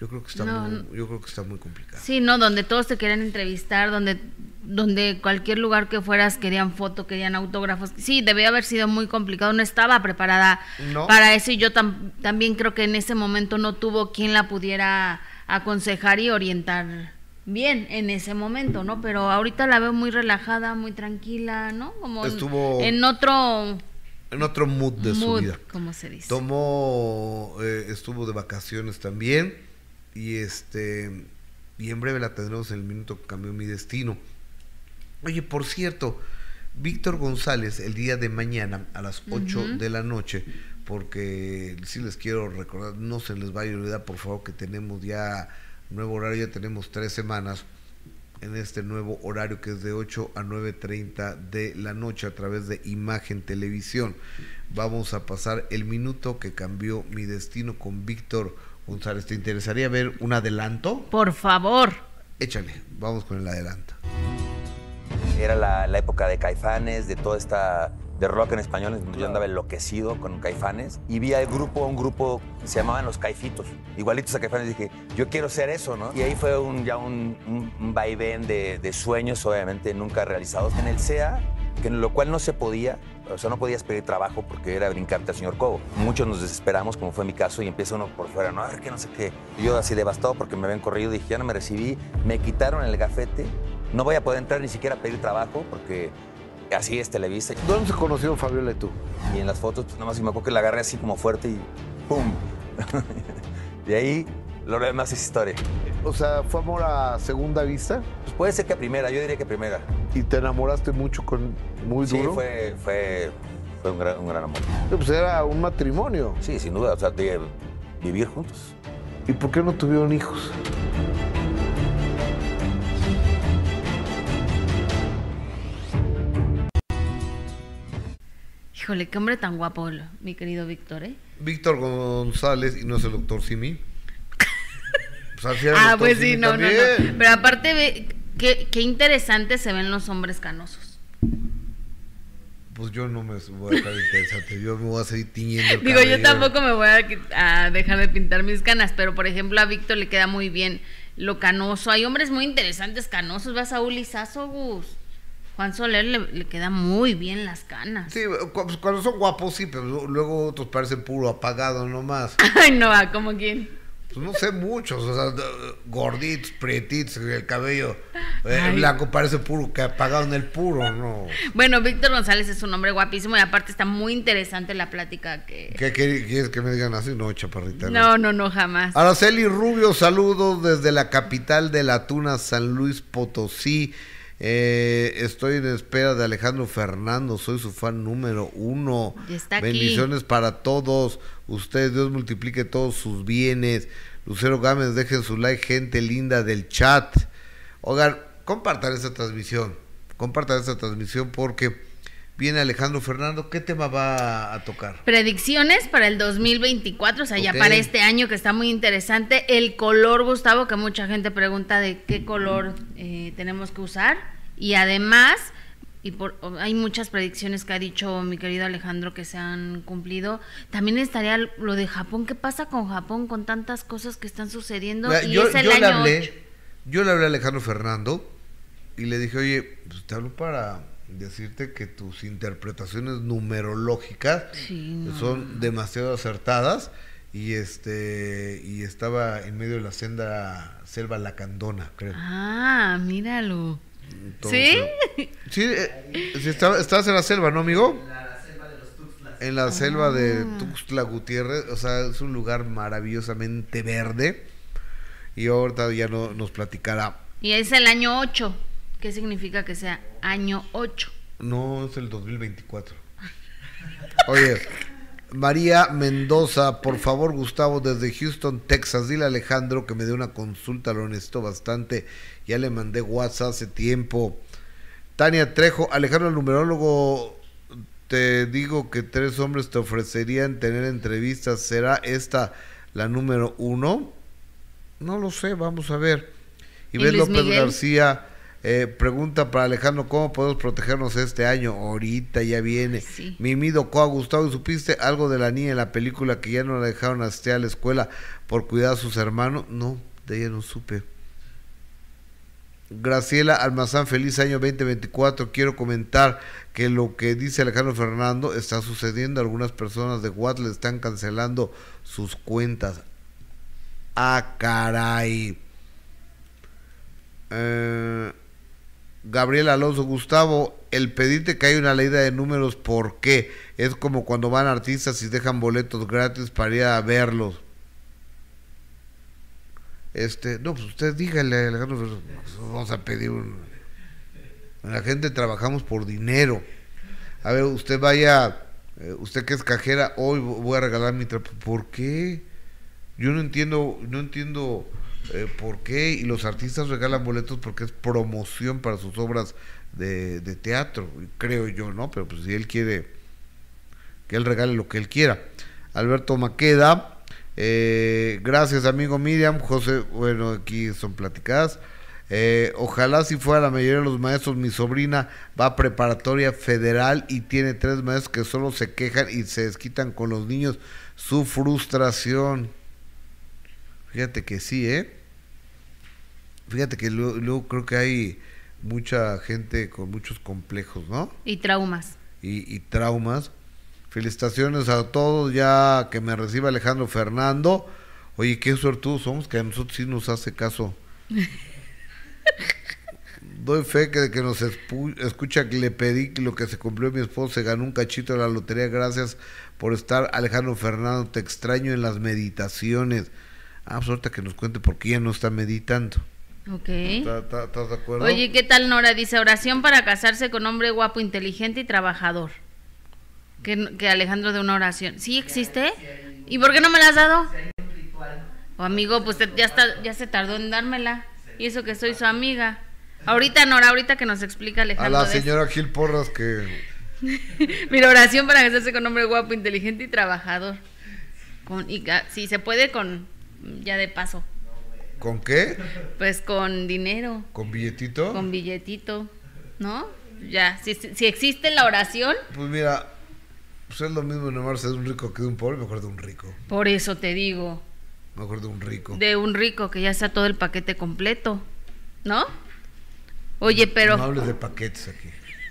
yo creo que está, No, muy, yo creo que está muy complicado. Sí, ¿no? Donde todos te querían entrevistar, donde, donde cualquier lugar que fueras querían foto, querían autógrafos. Sí, debió haber sido muy complicado. No estaba preparada No. para eso y yo tam- también creo que en ese momento no tuvo quien la pudiera aconsejar y orientar bien en ese momento, ¿no? Pero ahorita la veo muy relajada, muy tranquila, ¿no? Como Estuvo- en otro En otro mood de su vida. como se dice. Tomó, eh, estuvo de vacaciones también y este y en breve la tendremos en el minuto que cambió mi destino. Oye, por cierto, Víctor González el día de mañana a las 8 Ujú. de la noche, porque sí les quiero recordar, no se les vaya a olvidar por favor que tenemos ya nuevo horario, ya tenemos tres semanas en este nuevo horario que es de 8 a 9.30 de la noche a través de Imagen Televisión. Vamos a pasar el minuto que cambió mi destino con Víctor González. ¿Te interesaría ver un adelanto? Por favor. Échale, vamos con el adelanto. Era la, la época de Caifanes, de toda esta de rock en español, en donde yo andaba enloquecido con Caifanes. Y vi al grupo, un grupo que se llamaban Los Caifitos, igualitos a Caifanes. Dije, yo quiero ser eso, ¿no? Y ahí fue un, ya un, un- un vaivén de, de sueños, obviamente, nunca realizados. En el CEA, que en lo cual no se podía, o sea, no podías pedir trabajo porque era brincarte al señor Cobo. Muchos nos desesperamos, como fue mi caso, y empieza uno por fuera, no, a ver qué, no sé qué. Yo así devastado porque me habían corrido, dije, ya no me recibí, me quitaron el gafete, no voy a poder entrar ni siquiera a pedir trabajo porque así es Televisa. ¿Dónde se conocieron Fabiola y tú? Y en las fotos, pues, nada más me acuerdo que la agarré así como fuerte y ¡pum! de ahí, lo demás es historia. O sea, ¿fue amor a segunda vista? Pues puede ser que primera, yo diría que primera. ¿Y te enamoraste mucho con muy Sí, duro? fue, fue, fue un, gran, un gran amor. Pues era un matrimonio. Sí, sin duda, o sea, de vivir juntos. ¿Y por qué no tuvieron hijos? Híjole, qué hombre tan guapo, mi querido Víctor, ¿eh? Víctor González y no es el doctor Simi. Pues Ah, pues sí, no, no, no. Pero aparte, ve, qué, qué interesante se ven los hombres canosos. Pues yo no me voy a dejar interesante, yo me voy a seguir tiñendo el Digo, yo tampoco me voy a, dejar de pintar mis canas, pero por ejemplo a Víctor le queda muy bien lo canoso. Hay hombres muy interesantes canosos. Vas a Uli Sasso, Gus. Juan Soler le, le queda muy bien las canas. Sí, pues, cuando son guapos sí, pero lu- luego otros parecen puro apagado nomás. Ay, no, va, como quién. Pues no sé muchos, o sea, gorditos, prietitos, el cabello eh, blanco parece puro, que apagado en el puro, ¿no? Bueno, Víctor González es un hombre guapísimo y aparte está muy interesante la plática que... ¿Qué, quieres que me digan así? No, chaparrita. No, no, no, jamás. Araceli Rubio, saludos desde la capital de la tuna, San Luis Potosí. Eh, estoy en espera de Alejandro Fernando, soy su fan número uno. Aquí. Bendiciones para todos. Ustedes, Dios multiplique todos sus bienes. Lucero Gámez, dejen su like, gente linda del chat. Oigan, compartan esta transmisión. Compartan esta transmisión porque viene Alejandro Fernando. ¿Qué tema va a tocar? Predicciones para el 2024, o sea, ya para este año que está muy interesante. El color, Gustavo, que mucha gente pregunta de qué color eh, tenemos que usar. Y además, y por, hay muchas predicciones que ha dicho mi querido Alejandro que se han cumplido. También estaría lo de Japón. ¿Qué pasa con Japón con tantas cosas que están sucediendo? Y yo, es el yo le año hablé, yo le hablé a Alejandro Fernando y le dije, oye, pues te hablo para decirte que tus interpretaciones numerológicas Sí, no. son demasiado acertadas y este y estaba en medio de la senda selva lacandona, creo. Ah, míralo. Entonces, Sí, eh, sí, estaba- estabas en la selva, ¿no, amigo? En la selva de Ah. Tuxtla Gutiérrez, o sea, es un lugar maravillosamente verde. Y ahorita ya no, nos platicará. Y es el año 8. ¿Qué significa que sea año 8? No, es el 2024. Oye, María Mendoza, por favor, Gustavo, desde Houston, Texas, dile a Alejandro que me dé una consulta, lo necesito bastante. Ya le mandé WhatsApp hace tiempo. Tania Trejo, Alejandro, el numerólogo, te digo que tres hombres te ofrecerían tener entrevistas. ¿Será esta la número uno? No lo sé, vamos a ver. ¿Y Luis López Miguel? García eh, pregunta para Alejandro, ¿cómo podemos protegernos este año? Ahorita ya viene. Sí. Mimido Coa, Gustavo, ¿y ¿supiste algo de la niña en la película que ya no la dejaron asistir a la escuela por cuidar a sus hermanos? No, de ella no supe. Graciela Almazán, feliz año 2024. Quiero comentar que lo que dice Alejandro Fernando está sucediendo. Algunas personas de Watt le están cancelando sus cuentas. Ah, caray. Eh, Gabriel Alonso Gustavo, el pedirte que hay una ley de números, ¿por qué? Es como cuando van artistas y dejan boletos gratis para ir a verlos. Este, no, pues usted dígale, Alejandro, vamos a pedir un... La gente trabajamos por dinero. A ver, usted vaya, eh, usted que es cajera, hoy voy a regalar mi trapo. ¿Por qué? Yo no entiendo, no entiendo eh, por qué. Y los artistas regalan boletos porque es promoción para sus obras de, teatro, creo yo, ¿no? Pero pues si él quiere que él regale lo que él quiera. Alberto Maqueda, eh, gracias amigo Miriam, José, bueno, aquí son platicadas. Eh, ojalá si fuera la mayoría de los maestros, mi sobrina va a preparatoria federal y tiene tres maestros que solo se quejan y se desquitan con los niños su frustración. Fíjate que sí, ¿eh? Fíjate que luego, luego creo que hay mucha gente con muchos complejos, ¿no? Y traumas. y, y traumas. Felicitaciones a todos, ya que me reciba Alejandro Fernando. Oye, qué suertudos somos que a nosotros sí nos hace caso. Doy fe que de que nos escucha que le pedí que lo que se cumplió mi esposo, se ganó un cachito de la lotería. Gracias por estar, Alejandro Fernando. Te extraño en las meditaciones. Ah, pues ahorita que nos cuente por qué ya no está meditando. Ok. ¿Estás- ¿Estás estás de acuerdo? Oye, ¿qué tal Nora? Dice oración para casarse con hombre guapo, inteligente y trabajador. Que, que Alejandro de una oración. ¿Sí existe? ¿Y por qué no me la has dado? O amigo, pues ya está, ya se tardó en dármela. Y eso que soy su amiga. Ahorita Nora, ahorita que nos explica a Alejandro. la de eso. señora Gil Porras que Mira, oración para casarse con hombre guapo, inteligente y trabajador. Con, y, ga- si se puede con, ya de paso, ¿Con qué? pues con dinero, ¿Con billetito? con billetito, ¿no? Ya, si, si existe la oración, Pues mira, pues es lo mismo enamorarse de un rico que de un pobre, mejor de un rico. por eso te digo, Mejor de un rico. de un rico que ya está todo el paquete completo, ¿no? Oye, pero No hables de paquetes aquí.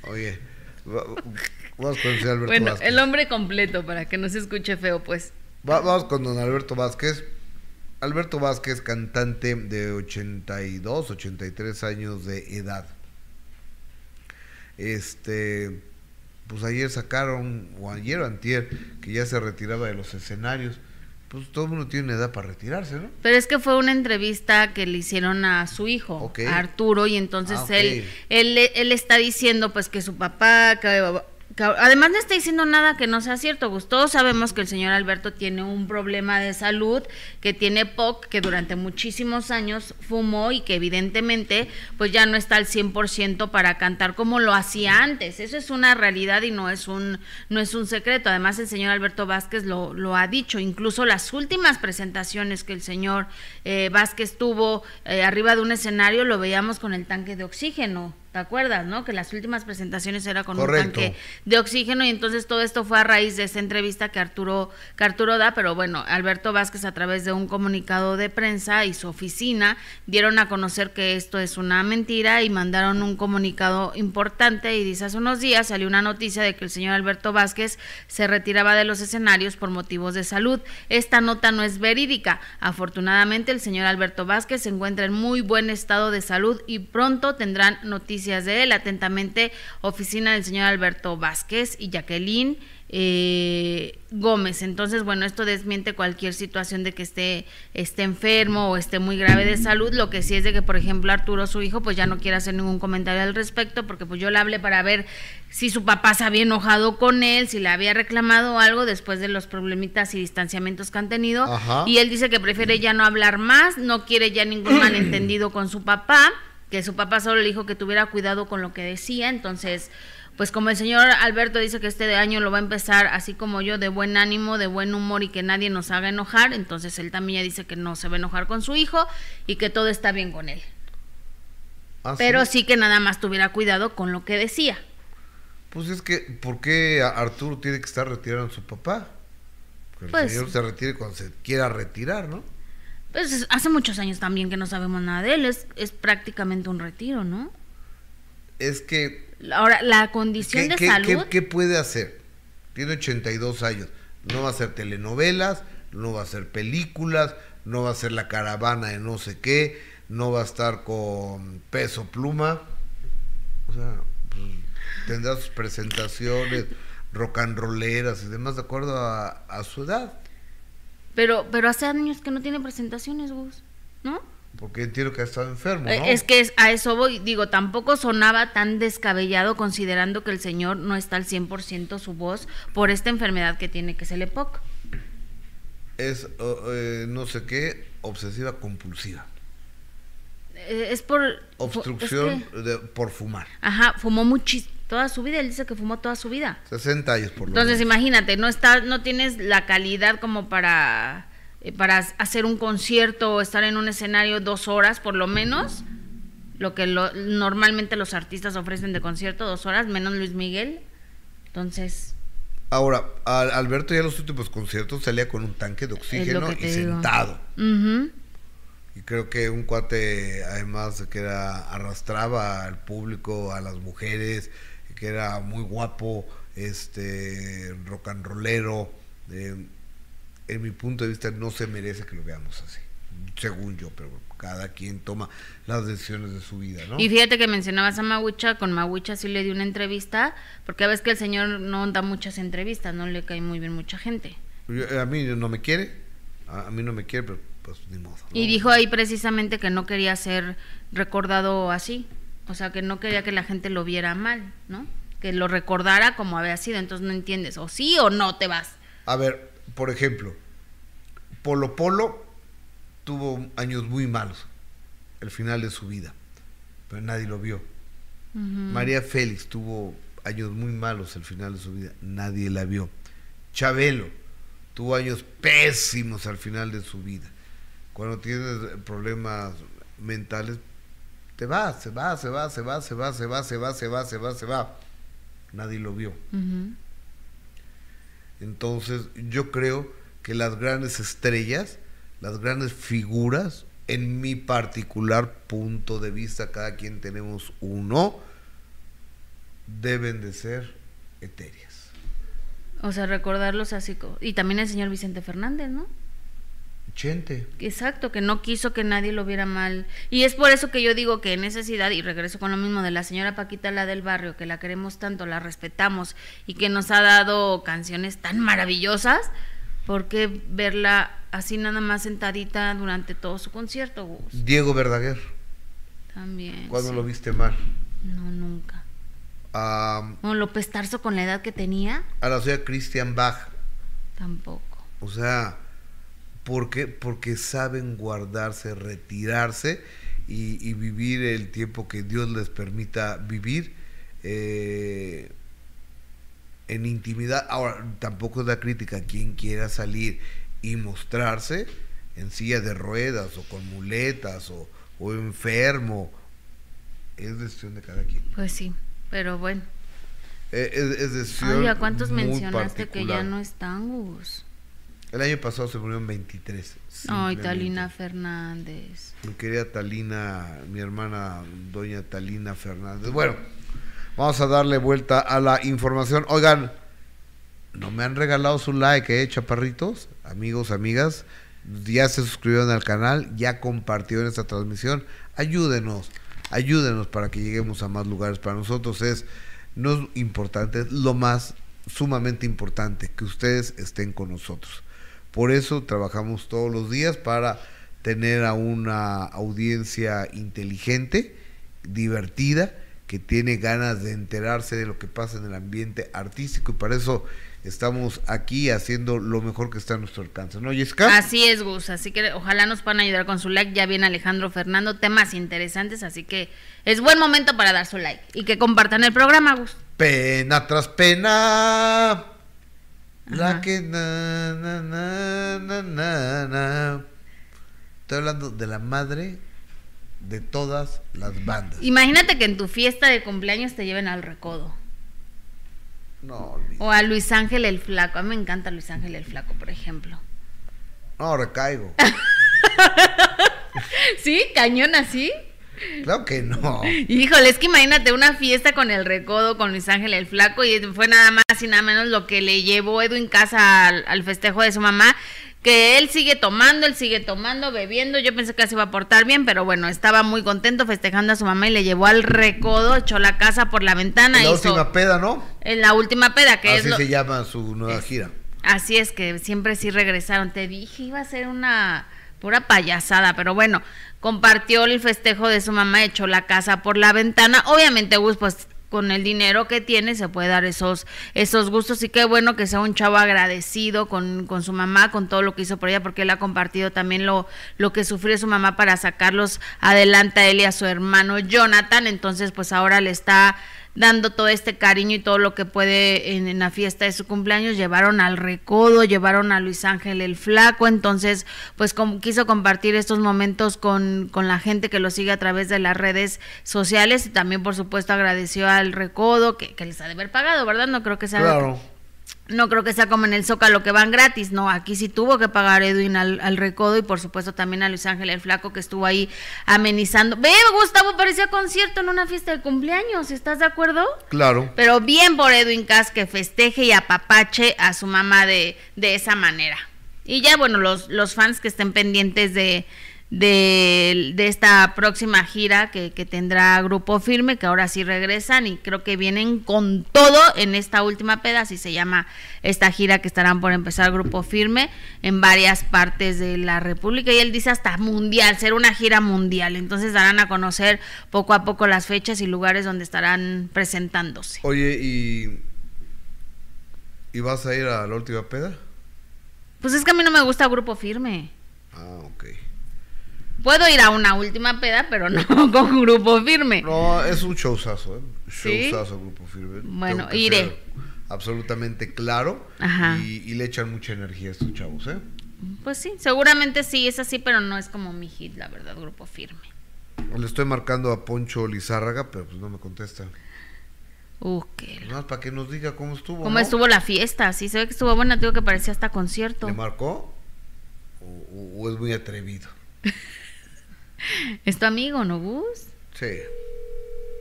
Oye, va- vamos con el señor Alberto bueno, Vázquez. el hombre completo para que no se escuche feo, pues. Va- vamos con don Alberto Vázquez. Alberto Vázquez, cantante de 82, 83 años de edad. Este, pues ayer sacaron, o ayer o antier, que ya se retiraba de los escenarios. Pues todo el mundo tiene edad para retirarse, ¿no? Pero es que fue una entrevista que le hicieron a su hijo, a Arturo, y entonces Ah, él, él, él está diciendo pues que su papá, que además no está diciendo nada que no sea cierto, pues todos sabemos que el señor Alberto tiene un problema de salud, que tiene POC, que durante muchísimos años fumó y que evidentemente pues ya no está al 100% para cantar como lo hacía antes. Eso es una realidad y no es un, no es un secreto. Además el señor Alberto Vázquez lo, lo ha dicho, incluso las últimas presentaciones que el señor eh, Vázquez tuvo eh, arriba de un escenario lo veíamos con el tanque de oxígeno. ¿Te acuerdas, no? Que las últimas presentaciones era con Correcto. un tanque de oxígeno y entonces todo esto fue a raíz de esta entrevista que Arturo, que Arturo da, pero bueno, Alberto Vázquez a través de un comunicado de prensa y su oficina dieron a conocer que esto es una mentira y mandaron un comunicado importante y dice hace unos días salió una noticia de que el señor Alberto Vázquez se retiraba de los escenarios por motivos de salud. Esta nota no es verídica. Afortunadamente el señor Alberto Vázquez se encuentra en muy buen estado de salud y pronto tendrán noticias de él. Atentamente, oficina del señor Alberto Vázquez y Jacqueline eh, Gómez. Entonces, bueno, esto desmiente cualquier situación de que esté, esté enfermo o esté muy grave de salud. Lo que sí es de que, por ejemplo, Arturo, su hijo, pues ya no quiere hacer ningún comentario al respecto, porque pues yo le hablé para ver si su papá se había enojado con él, si le había reclamado algo después de los problemitas y distanciamientos que han tenido. Ajá. Y él dice que prefiere ya no hablar más, no quiere ya ningún malentendido con su papá, que su papá solo le dijo que tuviera cuidado con lo que decía. Entonces, pues como el señor Alberto dice que este año lo va a empezar así como yo, de buen ánimo, de buen humor y que nadie nos haga enojar, entonces él también ya dice que no se va a enojar con su hijo y que todo está bien con él. Ah, Pero sí que nada más tuviera cuidado con lo que decía. Pues es que, ¿por qué a- Arturo tiene que estar retirado en su papá? Que el Pues- señor se retire cuando se quiera retirar, ¿no? Pues es- hace muchos años también que no sabemos nada de él, es, es prácticamente un retiro, ¿no? Es que Ahora, la condición ¿Qué, de qué- salud... qué- qué puede hacer? Tiene 82 años. No va a hacer telenovelas, no va a hacer películas, no va a hacer la caravana de no sé qué, no va a estar con peso pluma. O sea, pues, tendrá sus presentaciones rock and rolleras y demás de acuerdo a, a su edad. Pero, pero hace años que no tiene presentaciones, Gus, ¿no? Porque entiendo que ha estado enfermo, ¿no? Eh, Es que es- a eso voy, digo, tampoco sonaba tan descabellado considerando que el señor no está al 100% su voz por esta enfermedad que tiene, que es el EPOC. Es oh, eh, no sé qué, obsesiva compulsiva. Eh, Es por... Obstrucción es que- de- por fumar. ajá, fumó muchísimo, toda su vida, él dice que fumó toda su vida. 60 años por lo Entonces, menos. imagínate, no está, no tienes la calidad como para, eh, para hacer un concierto o estar en un escenario dos horas por lo menos, lo que lo- normalmente los artistas ofrecen de concierto, dos horas, menos Luis Miguel. Entonces, Ahora, Al- Alberto ya en los últimos conciertos salía con un tanque de oxígeno y digo. sentado. Y creo que un cuate, además de que era, arrastraba al público, a las mujeres, que era muy guapo, este, rock and rollero. eh, en mi punto de vista no se merece que lo veamos así, según yo, pero cada quien toma las decisiones de su vida, ¿no? Y fíjate que mencionabas a Mawicha, con Mawicha sí le di una entrevista, porque a veces que el señor no da muchas entrevistas, no le cae muy bien mucha gente. Yo- a mí no me quiere, a, a mí no me quiere, pero pues ni modo. ¿no? Y dijo ahí precisamente que no quería ser recordado así, o sea, que no quería que la gente lo viera mal, ¿no? Que lo recordara como había sido, entonces no entiendes, o sí o no te vas. A ver, por ejemplo, Polo Polo tuvo años muy malos, el final de su vida, pero nadie lo vio. María Félix tuvo años muy malos el final de su vida, nadie la vio. Chabelo tuvo años pésimos al final de su vida. Cuando tienes problemas mentales, te vas, se va, se va, se va, se va, se va, se va, se va, se va, se va. Nadie lo vio. Entonces, yo creo que las grandes estrellas, las grandes figuras, en mi particular punto de vista, cada quien tenemos uno, deben de ser etéreas. O sea, recordarlos así. Y también el señor Vicente Fernández, ¿no? Chente. Exacto, que no quiso que nadie lo viera mal. Y es por eso que yo digo que necesidad, y regreso con lo mismo de la señora Paquita, la del barrio, que la queremos tanto, la respetamos y que nos ha dado canciones tan maravillosas, ¿por qué verla así nada más sentadita durante todo su concierto? Gus? Diego Verdaguer, También. ¿cuándo sí. lo viste mal? No, nunca. O López Tarso con la edad que tenía, a la ciudad Christian Bach, tampoco. o sea, ¿por qué? Porque saben guardarse, retirarse y, y vivir el tiempo que Dios les permita vivir eh, en intimidad. Ahora, tampoco es la crítica quien quiera salir y mostrarse en silla de ruedas o con muletas o, o enfermo. es decisión de cada quien. Pues sí, pero bueno. Eh, Es, es decisión Ay, ¿a cuántos muy mencionaste que ya no están, Gus? El año pasado se murieron 23. Ay. Talina Fernández. Mi querida Talina, mi hermana doña Talina Fernández. Bueno, vamos a darle vuelta a la información. Oigan, no me han regalado su like, ¿eh, chaparritos? Amigos, amigas, ya se suscribieron al canal, ya compartieron esta transmisión. Ayúdenos, ayúdenos para que lleguemos a más lugares. Para nosotros es, no es importante, es lo más sumamente importante, que ustedes estén con nosotros. Por eso trabajamos todos los días para tener a una audiencia inteligente, divertida, que tiene ganas de enterarse de lo que pasa en el ambiente artístico y para eso estamos aquí haciendo lo mejor que está a nuestro alcance, ¿no, Jessica? Así es, Gus. Así que ojalá nos puedan ayudar con su like. Ya viene Alejandro Fernando, temas interesantes. Así que es buen momento para dar su like y que compartan el programa, Gus. Pena tras pena. Ajá. La que na, na, na, na, na, na. Estoy hablando de la madre de todas las bandas. Imagínate que en tu fiesta de cumpleaños te lleven al recodo. No. O a Luis Ángel el Flaco. A mí me encanta Luis Ángel el Flaco, por ejemplo. no, recaigo. ¿Sí? ¿Cañón así? Claro que no. Híjole, es que imagínate una fiesta con el recodo, con Luis Ángel el Flaco, y fue nada más y nada menos lo que le llevó Edwin Casa al, al festejo de su mamá, que él sigue tomando, él sigue tomando, bebiendo, yo pensé que se iba a portar bien, pero bueno, estaba muy contento festejando a su mamá y le llevó al recodo, echó la casa por la ventana. La hizo- última peda, ¿no? en la última peda, que es Así lo- se llama su nueva gira. Así es que siempre sí regresaron. Te dije, iba a ser una pura payasada, pero bueno, compartió el festejo de su mamá, echó la casa por la ventana. Obviamente, pues con el dinero que tiene se puede dar esos, esos gustos y qué bueno que sea un chavo agradecido con, con su mamá, con todo lo que hizo por ella, porque él ha compartido también lo, lo que sufrió su mamá para sacarlos adelante a él y a su hermano Jonathan, entonces pues ahora le está dando todo este cariño y todo lo que puede en, la fiesta de su cumpleaños. Llevaron al Recodo, llevaron a Luis Ángel el Flaco, entonces pues como quiso compartir estos momentos con, con la gente que lo sigue a través de las redes sociales y también por supuesto agradeció al Recodo que, que les ha de haber pagado, ¿verdad? No creo que sea... Claro. No creo que sea como en el Zócalo que van gratis, no, aquí sí tuvo que pagar Edwin al, al recodo y por supuesto también a Luis Ángel el Flaco que estuvo ahí amenizando. Ve, Gustavo, parecía concierto en una fiesta de cumpleaños, ¿estás de acuerdo? Claro. Pero bien por Edwin Cass que festeje y apapache a su mamá de, de esa manera. Y ya, bueno, los, los fans que estén pendientes de, de, de esta próxima gira que, que tendrá Grupo Firme, que ahora sí regresan y creo que vienen con todo en esta última peda, así se llama esta gira que estarán por empezar Grupo Firme en varias partes de la República. Y él dice hasta mundial, ser una gira mundial. Entonces darán a conocer poco a poco las fechas y lugares donde estarán presentándose. Oye, ¿y, ¿y vas a ir a la última peda? Pues es que a mí no me gusta Grupo Firme. Ah, ok. Puedo ir a una última peda, pero no con Grupo Firme. No, es un showzazo, ¿eh? ¿Sí? Showzazo, Grupo Firme. Bueno, iré. Absolutamente claro. Ajá. Y, y le echan mucha energía a estos chavos, ¿eh? Pues sí, seguramente sí es así, pero no es como mi hit, la verdad, Grupo Firme. Le estoy marcando a Poncho Lizárraga, pero pues no me contesta. Uh, qué Nada más para que nos diga cómo estuvo. ¿Cómo ¿no? estuvo la fiesta? Sí, se ve que estuvo buena, digo que parecía hasta concierto. ¿Le marcó? ¿O, o- o es muy atrevido? ¿Es tu amigo, no, Gus? Sí.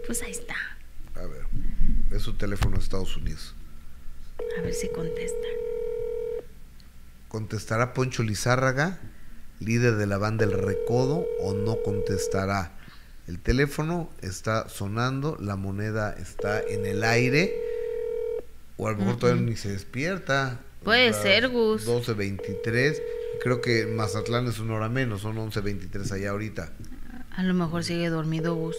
Pues ahí está. A ver. Es su teléfono de Estados Unidos. A ver si contesta. ¿Contestará Poncho Lizárraga, líder de la banda El Recodo, o no contestará? El teléfono está sonando, la moneda está en el aire, o a lo mejor todavía ni se despierta. Puede ser, Gus. 12.23, creo que Mazatlán es una hora menos, son 11.23 allá ahorita. A lo mejor sigue dormido Gus.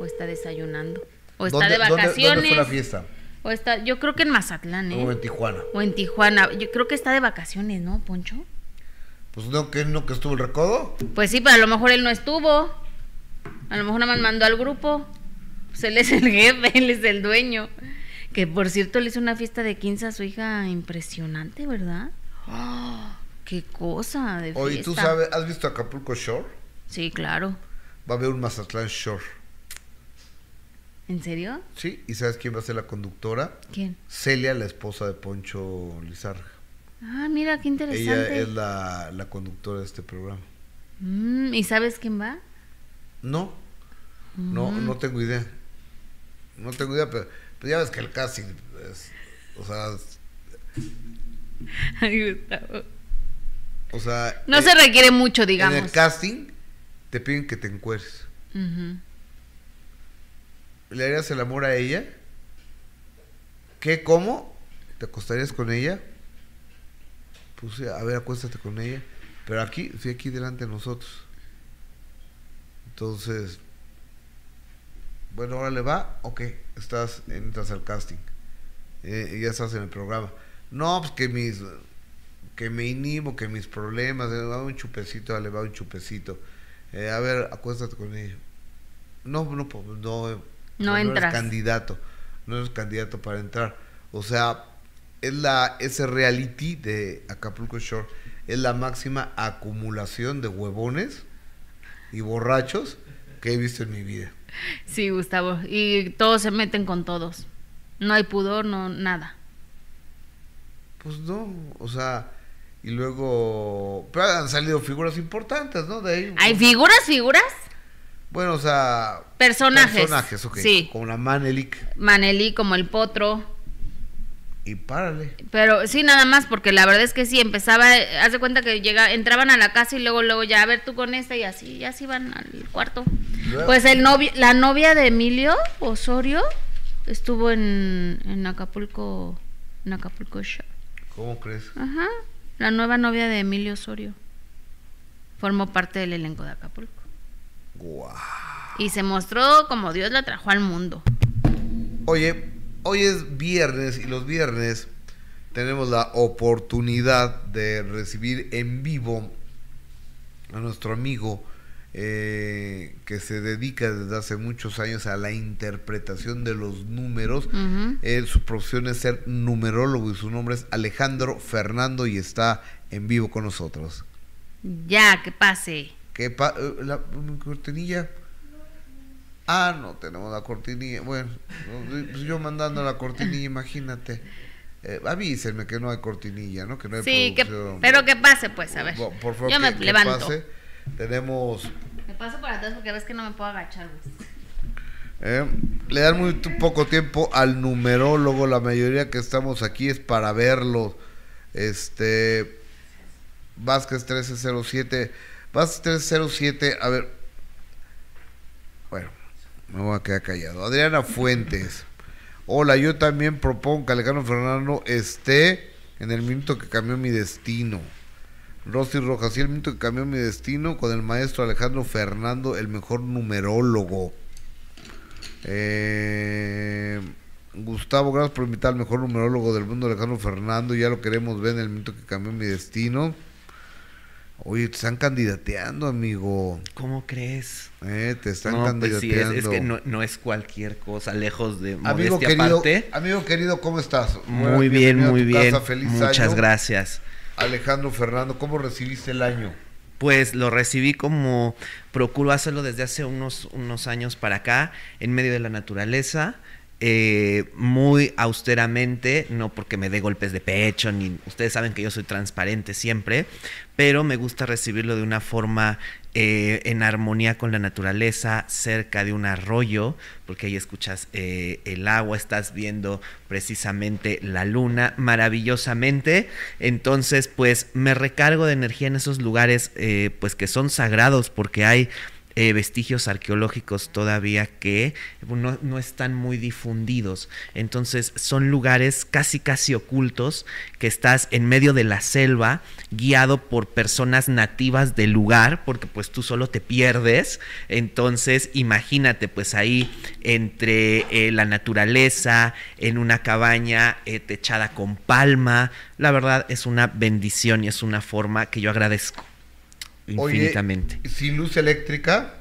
O está desayunando. O está ¿Dónde- de vacaciones. ¿Dónde fue la fiesta? O está, yo creo que en Mazatlán, ¿eh? O en Tijuana. O en Tijuana. Yo creo que está de vacaciones, ¿no, Poncho? Pues no, que no que estuvo el Recodo. Pues sí, pero a lo mejor él no estuvo. A lo mejor nada más mandó al grupo. Pues él es el jefe, él es el dueño. Que por cierto le hizo una fiesta de 15 a su hija impresionante, ¿verdad? ¡Ah! ¡Qué cosa de fiesta! Oye, ¿tú sabes, has visto Acapulco Shore? Sí, claro. Va a haber un Mazatlán Shore. ¿En serio? Sí, ¿y sabes quién va a ser la conductora? ¿Quién? Celia, la esposa de Poncho Lizarra. Ah, mira, qué Ella interesante. es la, la conductora de este programa. Mm, ¿Y sabes quién va? No, no, Mm. no tengo idea. No tengo idea, pero, pero ya ves que el casting es, o sea, es- Ay, Gustavo. O sea, No eh, se requiere mucho, En digamos. el casting te piden que te encueres. ¿Le harías el amor a ella? ¿Qué? ¿Cómo? ¿Te acostarías con ella? Pues a ver, acuéstate con ella. Pero aquí, sí, aquí delante de nosotros. Entonces, bueno, ahora le va, ok, estás, entras al casting. Eh, ya estás en el programa. No, pues que mis, que me inhibo, que mis problemas, le va un chupecito, le va un chupecito. Eh, a ver, acuéstate con ella. No, no, pues, no, No eres entras. candidato, no eres candidato para entrar. O sea, es la, ese reality de Acapulco Shore es la máxima acumulación de huevones y borrachos que he visto en mi vida. Sí, Gustavo. Y todos se meten con todos. No hay pudor, no, nada. Pues no, o sea, y luego, pero han salido figuras importantes, ¿no? De ahí. ¿Hay figuras, figuras? Bueno, o sea, Personajes. personajes, ok. Sí. Como la Manelik Manelí como el potro. y párale. Pero sí, nada más, porque la verdad es que sí, empezaba, haz de cuenta que llega, entraban a la casa y luego, luego ya, a ver tú con esta y así, ya se iban al cuarto. Luego- Pues el novio, la novia de Emilio Osorio estuvo en, en Acapulco, en Acapulco Show. ¿Cómo crees? Ajá, la nueva novia de Emilio Osorio. Formó parte del elenco de Acapulco. Guau. Y se mostró como Dios la trajo al mundo. Oye, hoy es viernes y los viernes tenemos la oportunidad de recibir en vivo a nuestro amigo eh, que se dedica desde hace muchos años a la interpretación de los números. Él, su profesión es ser numerólogo y su nombre es Alejandro Fernando y está en vivo con nosotros. Ya, que pase. ¿Qué pa- eh, la, cortinilla? Ah, no tenemos la cortinilla. Bueno, no, pues yo mandando la cortinilla, imagínate. Eh, avísenme que no hay cortinilla, ¿no? Que no hay Sí, que, pero que pase, pues, a ver. Por, por favor, Yo que- me que levanto. pase. Tenemos Me paso por atrás porque ves que no me puedo agachar. Eh, le dan muy poco tiempo al numerólogo. La mayoría que estamos aquí es para verlo. Este. Vázquez 1307. Vázquez 1307. A ver. Bueno, me voy a quedar callado. Adriana Fuentes. Hola, yo también propongo que Alejandro Fernando esté en el minuto que cambió mi destino. Rosy Rojas, sí, el minuto que cambió mi destino con el maestro Alejandro Fernando, el mejor numerólogo. Eh, Gustavo, gracias por invitar al mejor numerólogo del mundo, Alejandro Fernando. Ya lo queremos ver en el minuto que cambió mi destino. Oye, te están candidateando, amigo. ¿Cómo crees? Eh, te están no, pues sí, candidateando. es, es que no, no es cualquier cosa, lejos de amigo querido, aparte. amigo querido, ¿cómo estás? Muy bien, muy bien. casa, feliz Muchas año. gracias. Alejandro Fernando, ¿cómo recibiste el año? Pues lo recibí como procuro hacerlo desde hace unos, unos años para acá, en medio de la naturaleza, eh, muy austeramente, no porque me dé golpes de pecho, ni ustedes saben que yo soy transparente siempre, pero me gusta recibirlo de una forma eh, en armonía con la naturaleza, cerca de un arroyo, porque ahí escuchas eh, el agua, estás viendo precisamente la luna maravillosamente. Entonces, pues me recargo de energía en esos lugares, eh, pues que son sagrados, porque hay eh, vestigios arqueológicos todavía que no, no están muy difundidos. Entonces son lugares casi casi ocultos que estás en medio de la selva guiado por personas nativas del lugar porque pues tú solo te pierdes. Entonces imagínate pues ahí entre eh, la naturaleza, en una cabaña eh, techada con palma. La verdad es una bendición y es una forma que yo agradezco infinitamente. Oye, sin luz eléctrica.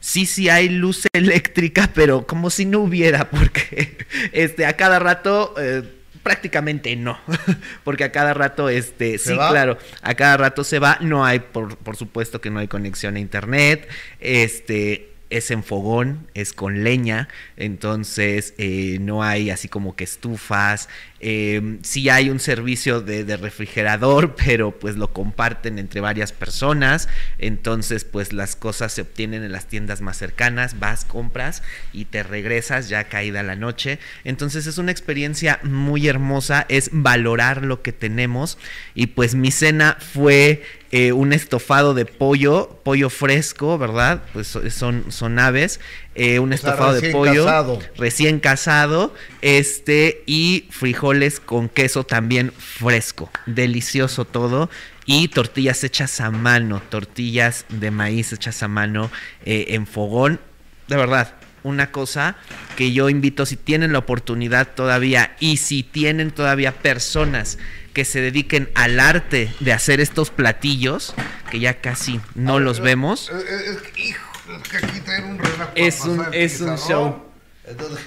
Sí, sí hay luz eléctrica, pero como si no hubiera, porque este, a cada rato eh, prácticamente no, porque a cada rato, este, ¿Se sí, va? claro, a cada rato se va, no hay, por, por supuesto que no hay conexión a internet, este, es en fogón, es con leña, entonces eh, no hay así como que estufas. Eh, sí hay un servicio de, de, refrigerador, pero pues lo comparten entre varias personas. Entonces pues las cosas se obtienen en las tiendas más cercanas, vas, compras y te regresas ya caída la noche. Entonces es una experiencia muy hermosa, es valorar lo que tenemos. Y pues mi cena fue eh, un estofado de pollo, pollo fresco, ¿verdad? Pues son, son aves. Eh, un estofado de pollo casado. recién casado, este, y frijoles con queso también fresco. Delicioso todo. Y tortillas hechas a mano, tortillas de maíz hechas a mano eh, en fogón. De verdad, una cosa que yo invito, si tienen la oportunidad todavía y si tienen todavía personas que se dediquen al arte de hacer estos platillos, que ya casi no los vemos. Es, que, hijo, es que aquí traen un relajo. Es un, es un show. Entonces,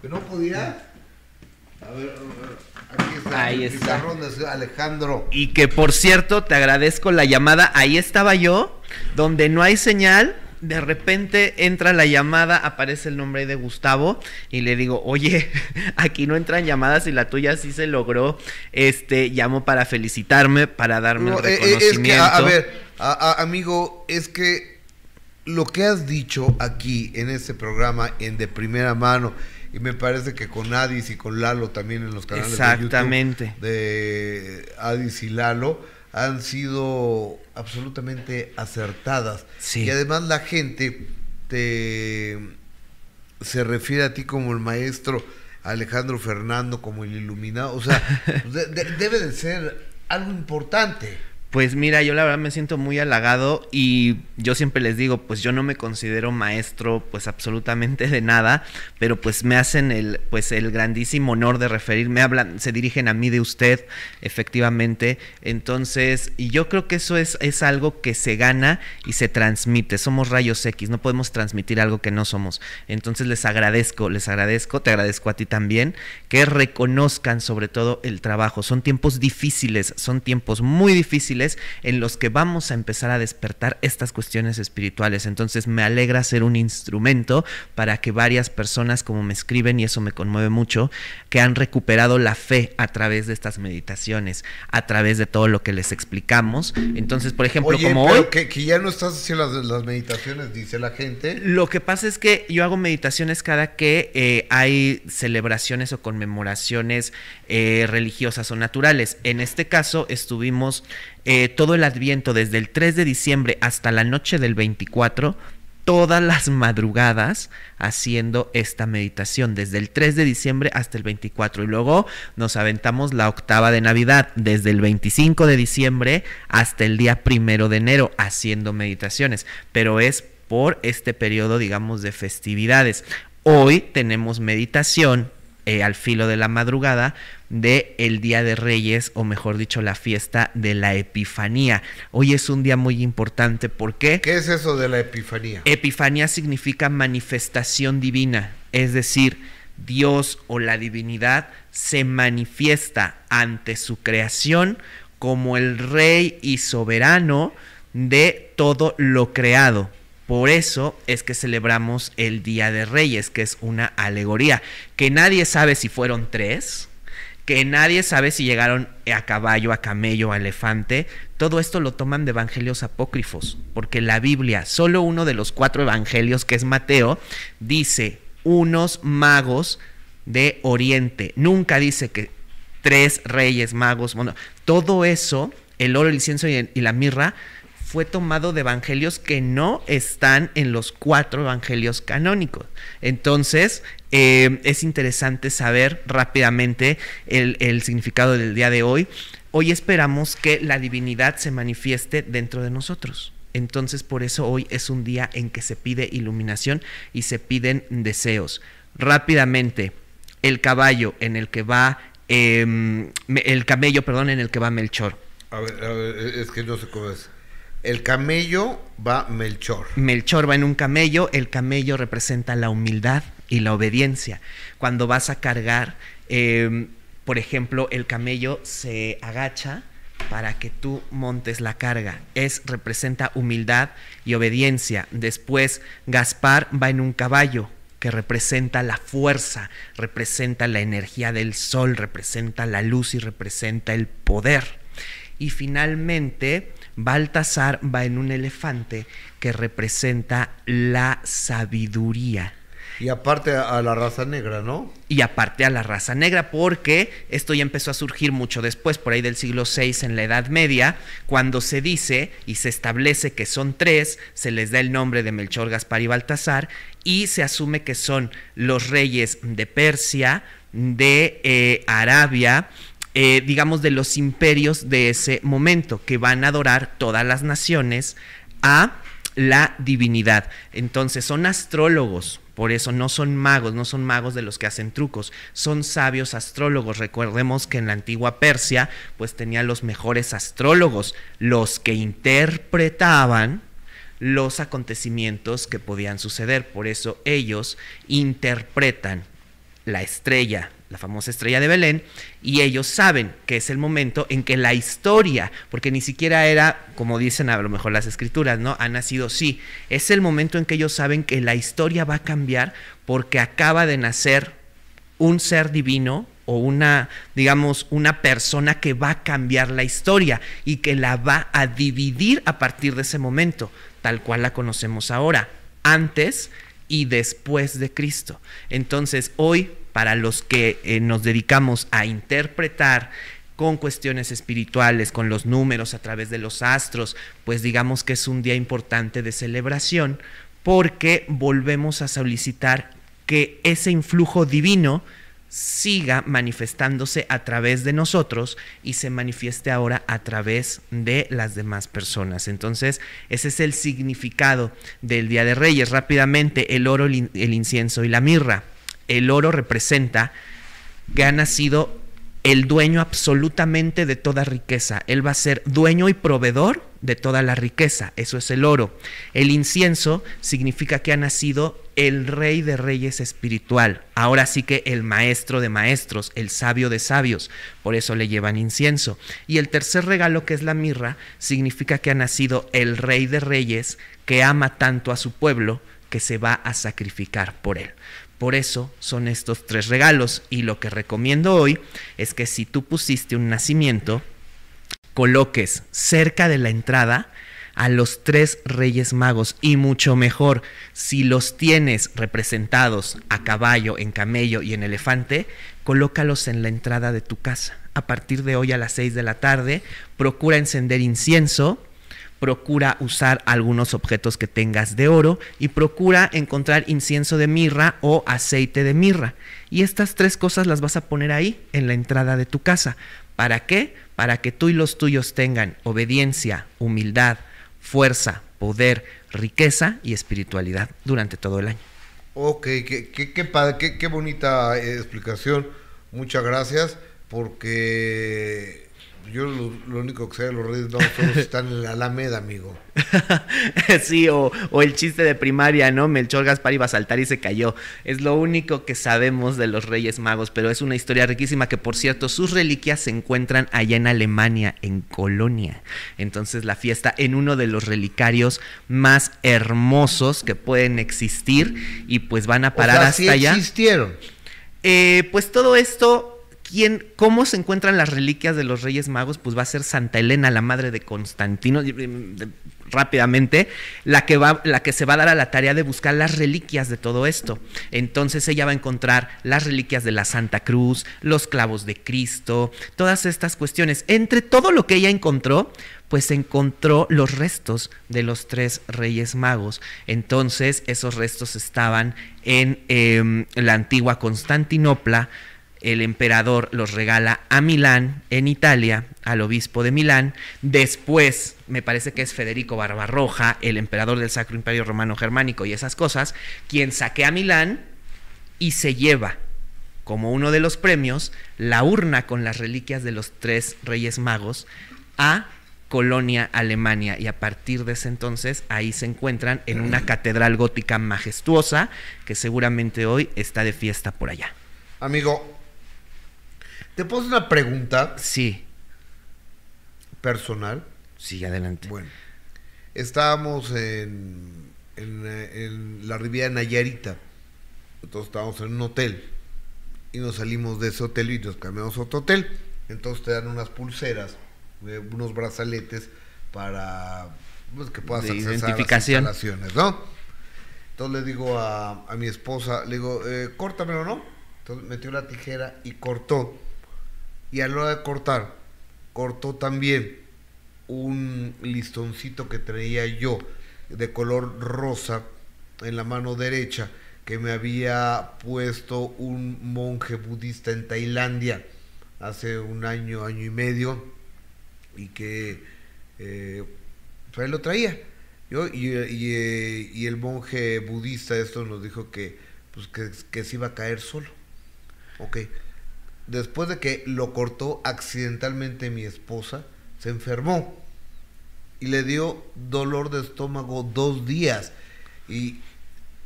¿Que no podía? A ver, aquí está. Ahí el está. de Alejandro. Y que por cierto, te agradezco la llamada. Ahí estaba yo, donde no hay señal. De repente entra la llamada, aparece el nombre de Gustavo y le digo, oye, aquí no entran llamadas y la tuya sí se logró. Este, llamo para felicitarme, para darme No, el eh, eh, reconocimiento. es que, a, a ver, a- a- amigo, es que lo que has dicho aquí en este programa, en de primera mano, y me parece que con Adis y con Lalo también en los canales Exactamente. de YouTube de Adis y Lalo, han sido absolutamente acertadas. Sí. Y además la gente te se refiere a ti como el maestro Alejandro Fernando, como el iluminado. O sea, de- de- debe de ser algo importante. Pues mira, yo la verdad me siento muy halagado y yo siempre les digo, pues yo no me considero maestro pues absolutamente de nada, pero pues me hacen el pues el grandísimo honor de referirme, hablan, se dirigen a mí de usted, efectivamente. Entonces, y yo creo que eso es es algo que se gana y se transmite. Somos rayos X, no podemos transmitir algo que no somos. Entonces, les agradezco, les agradezco, te agradezco a ti también que reconozcan sobre todo el trabajo. Son tiempos difíciles, son tiempos muy difíciles en los que vamos a empezar a despertar estas cuestiones espirituales. Entonces me alegra ser un instrumento para que varias personas como me escriben, y eso me conmueve mucho, que han recuperado la fe a través de estas meditaciones, a través de todo lo que les explicamos. Entonces, por ejemplo, Oye, como pero hoy... que, que ya no estás haciendo las, las meditaciones, dice la gente. Lo que pasa es que yo hago meditaciones cada que eh, hay celebraciones o conmemoraciones eh, religiosas o naturales. En este caso estuvimos eh, todo el adviento desde el 3 de diciembre hasta la noche del 24 todas las madrugadas haciendo esta meditación, desde el 3 de diciembre hasta el 24. Y luego nos aventamos la octava de Navidad, desde el 25 de diciembre hasta el día primero de enero, haciendo meditaciones. Pero es por este periodo, digamos, de festividades. Hoy tenemos meditación eh, al filo de la madrugada de el Día de Reyes, o mejor dicho, la fiesta de la Epifanía. Hoy es un día muy importante, ¿por qué? ¿Qué es eso de la epifanía? Epifanía significa manifestación divina, es decir, Dios o la divinidad se manifiesta ante su creación como el rey y soberano de todo lo creado. Por eso es que celebramos el Día de Reyes, que es una alegoría, que nadie sabe si fueron tres, que nadie sabe si llegaron a caballo, a camello, a elefante. Todo esto lo toman de evangelios apócrifos, porque la Biblia, solo uno de los cuatro evangelios, que es Mateo, dice unos magos de Oriente. Nunca dice que tres reyes magos. Bueno, todo eso, el oro, el incienso y, la mirra, fue tomado de evangelios que no están en los cuatro evangelios canónicos. Entonces, eh, es interesante saber rápidamente el, significado del día de hoy. Hoy esperamos que la divinidad se manifieste dentro de nosotros. Entonces, por eso hoy es un día en que se pide iluminación y se piden deseos. Rápidamente, el caballo en el que va, em, el camello, perdón, en el que va Melchor. A ver, a ver, es que no sé cómo es. El camello va Melchor. Melchor va en un camello, el camello representa la humildad y la obediencia. Cuando vas a cargar, eh, por ejemplo, el camello se agacha para que tú montes la carga. Es representa humildad y obediencia. Después Gaspar va en un caballo que representa la fuerza, representa la energía del sol, representa la luz y representa el poder. Y finalmente Baltasar va en un elefante que representa la sabiduría. Y aparte a la raza negra, ¿no? Y aparte a la raza negra, porque esto ya empezó a surgir mucho después, por ahí del siglo VI, en la Edad Media, cuando se dice y se establece que son tres, se les da el nombre de Melchor, Gaspar y Baltasar, y se asume que son los reyes de Persia, de eh, Arabia, eh, digamos, de los imperios de ese momento, que van a adorar todas las naciones a la divinidad. Entonces son astrólogos, por eso no son magos, no son magos de los que hacen trucos, son sabios astrólogos. Recordemos que en la antigua Persia pues tenía los mejores astrólogos, los que interpretaban los acontecimientos que podían suceder. Por eso ellos interpretan la estrella, la famosa estrella de Belén, y ellos saben que es el momento en que la historia, porque ni siquiera era, como dicen a lo mejor las escrituras, ¿no? Ha nacido, sí, es el momento en que ellos saben que la historia va a cambiar porque acaba de nacer un ser divino o una, digamos, una persona que va a cambiar la historia y que la va a dividir a partir de ese momento, tal cual la conocemos ahora, antes y después de Cristo. Entonces, hoy para los que eh, nos dedicamos a interpretar con cuestiones espirituales, con los números a través de los astros, pues digamos que es un día importante de celebración porque volvemos a solicitar que ese influjo divino siga manifestándose a través de nosotros y se manifieste ahora a través de las demás personas. Entonces, ese es el significado del Día de Reyes. Rápidamente, el oro, el incienso y la mirra el oro representa que ha nacido el dueño absolutamente de toda riqueza. Él va a ser dueño y proveedor de toda la riqueza. Eso es el oro. El incienso significa que ha nacido el rey de reyes espiritual. Ahora sí que el maestro de maestros, el sabio de sabios. Por eso le llevan incienso. Y el tercer regalo, que es la mirra, significa que ha nacido el rey de reyes que ama tanto a su pueblo que se va a sacrificar por él. Por eso son estos tres regalos y lo que recomiendo hoy es que si tú pusiste un nacimiento, coloques cerca de la entrada a los tres reyes magos y mucho mejor si los tienes representados a caballo, en camello y en elefante, colócalos en la entrada de tu casa. A partir de hoy a las 6 de la tarde, procura encender incienso procura usar algunos objetos que tengas de oro y procura encontrar incienso de mirra o aceite de mirra. Y estas tres cosas las vas a poner ahí en la entrada de tu casa. ¿Para qué? Para que tú y los tuyos tengan obediencia, humildad, fuerza, poder, riqueza y espiritualidad durante todo el año. Ok, qué, qué, qué, qué bonita eh, explicación. Muchas gracias porque yo lo, único que sé de los Reyes no solo están en la Alameda, amigo. sí, o, el chiste de primaria, ¿no? Melchor Gaspar iba a saltar y se cayó. Es lo único que sabemos de los Reyes Magos, pero es una historia riquísima que, por cierto, sus reliquias se encuentran allá en Alemania, en Colonia. Entonces la fiesta en uno de los relicarios más hermosos que pueden existir y pues van a parar hasta allá. existieron? Eh, pues todo esto ¿Cómo se encuentran las reliquias de los Reyes Magos? Pues va a ser Santa Elena, la madre de Constantino, rápidamente, la que, va, la que se va a dar a la tarea de buscar las reliquias de todo esto. Entonces ella va a encontrar las reliquias de la Santa Cruz, los clavos de Cristo, todas estas cuestiones. Entre todo lo que ella encontró, pues encontró los restos de los tres reyes magos. Entonces esos restos estaban en em, la antigua Constantinopla, el emperador los regala a Milán, en Italia, al obispo de Milán. Después, me parece que es Federico Barbarroja, el emperador del Sacro Imperio Romano Germánico y esas cosas, quien saquea Milán y se lleva como uno de los premios la urna con las reliquias de los tres reyes magos a Colonia, Alemania, y a partir de ese entonces ahí se encuentran en una catedral gótica majestuosa que seguramente hoy está de fiesta por allá. Amigo, ¿Te puedo una pregunta? Sí. personal. Sí, adelante. Bueno, estábamos en, en, en la Riviera Nayarita. Entonces estábamos en un hotel. Y nos salimos de ese hotel y nos cambiamos a otro hotel. Entonces te dan unas pulseras, eh, unos brazaletes para pues, que puedas De accesar identificación. a las instalaciones, ¿no? Entonces le digo a, a mi esposa, le digo, eh, córtamelo, ¿no? Entonces metió la tijera y cortó. Y a la hora de cortar, cortó también un listoncito que traía yo de color rosa en la mano derecha que me había puesto un monje budista en Tailandia hace un año, año y medio y que eh, pues lo traía. Yo, y, y, eh, y el monje budista esto nos dijo que, pues que, que se iba a caer solo. Ok. Después de que lo cortó accidentalmente mi esposa, se enfermó y le dio dolor de estómago dos días. Y,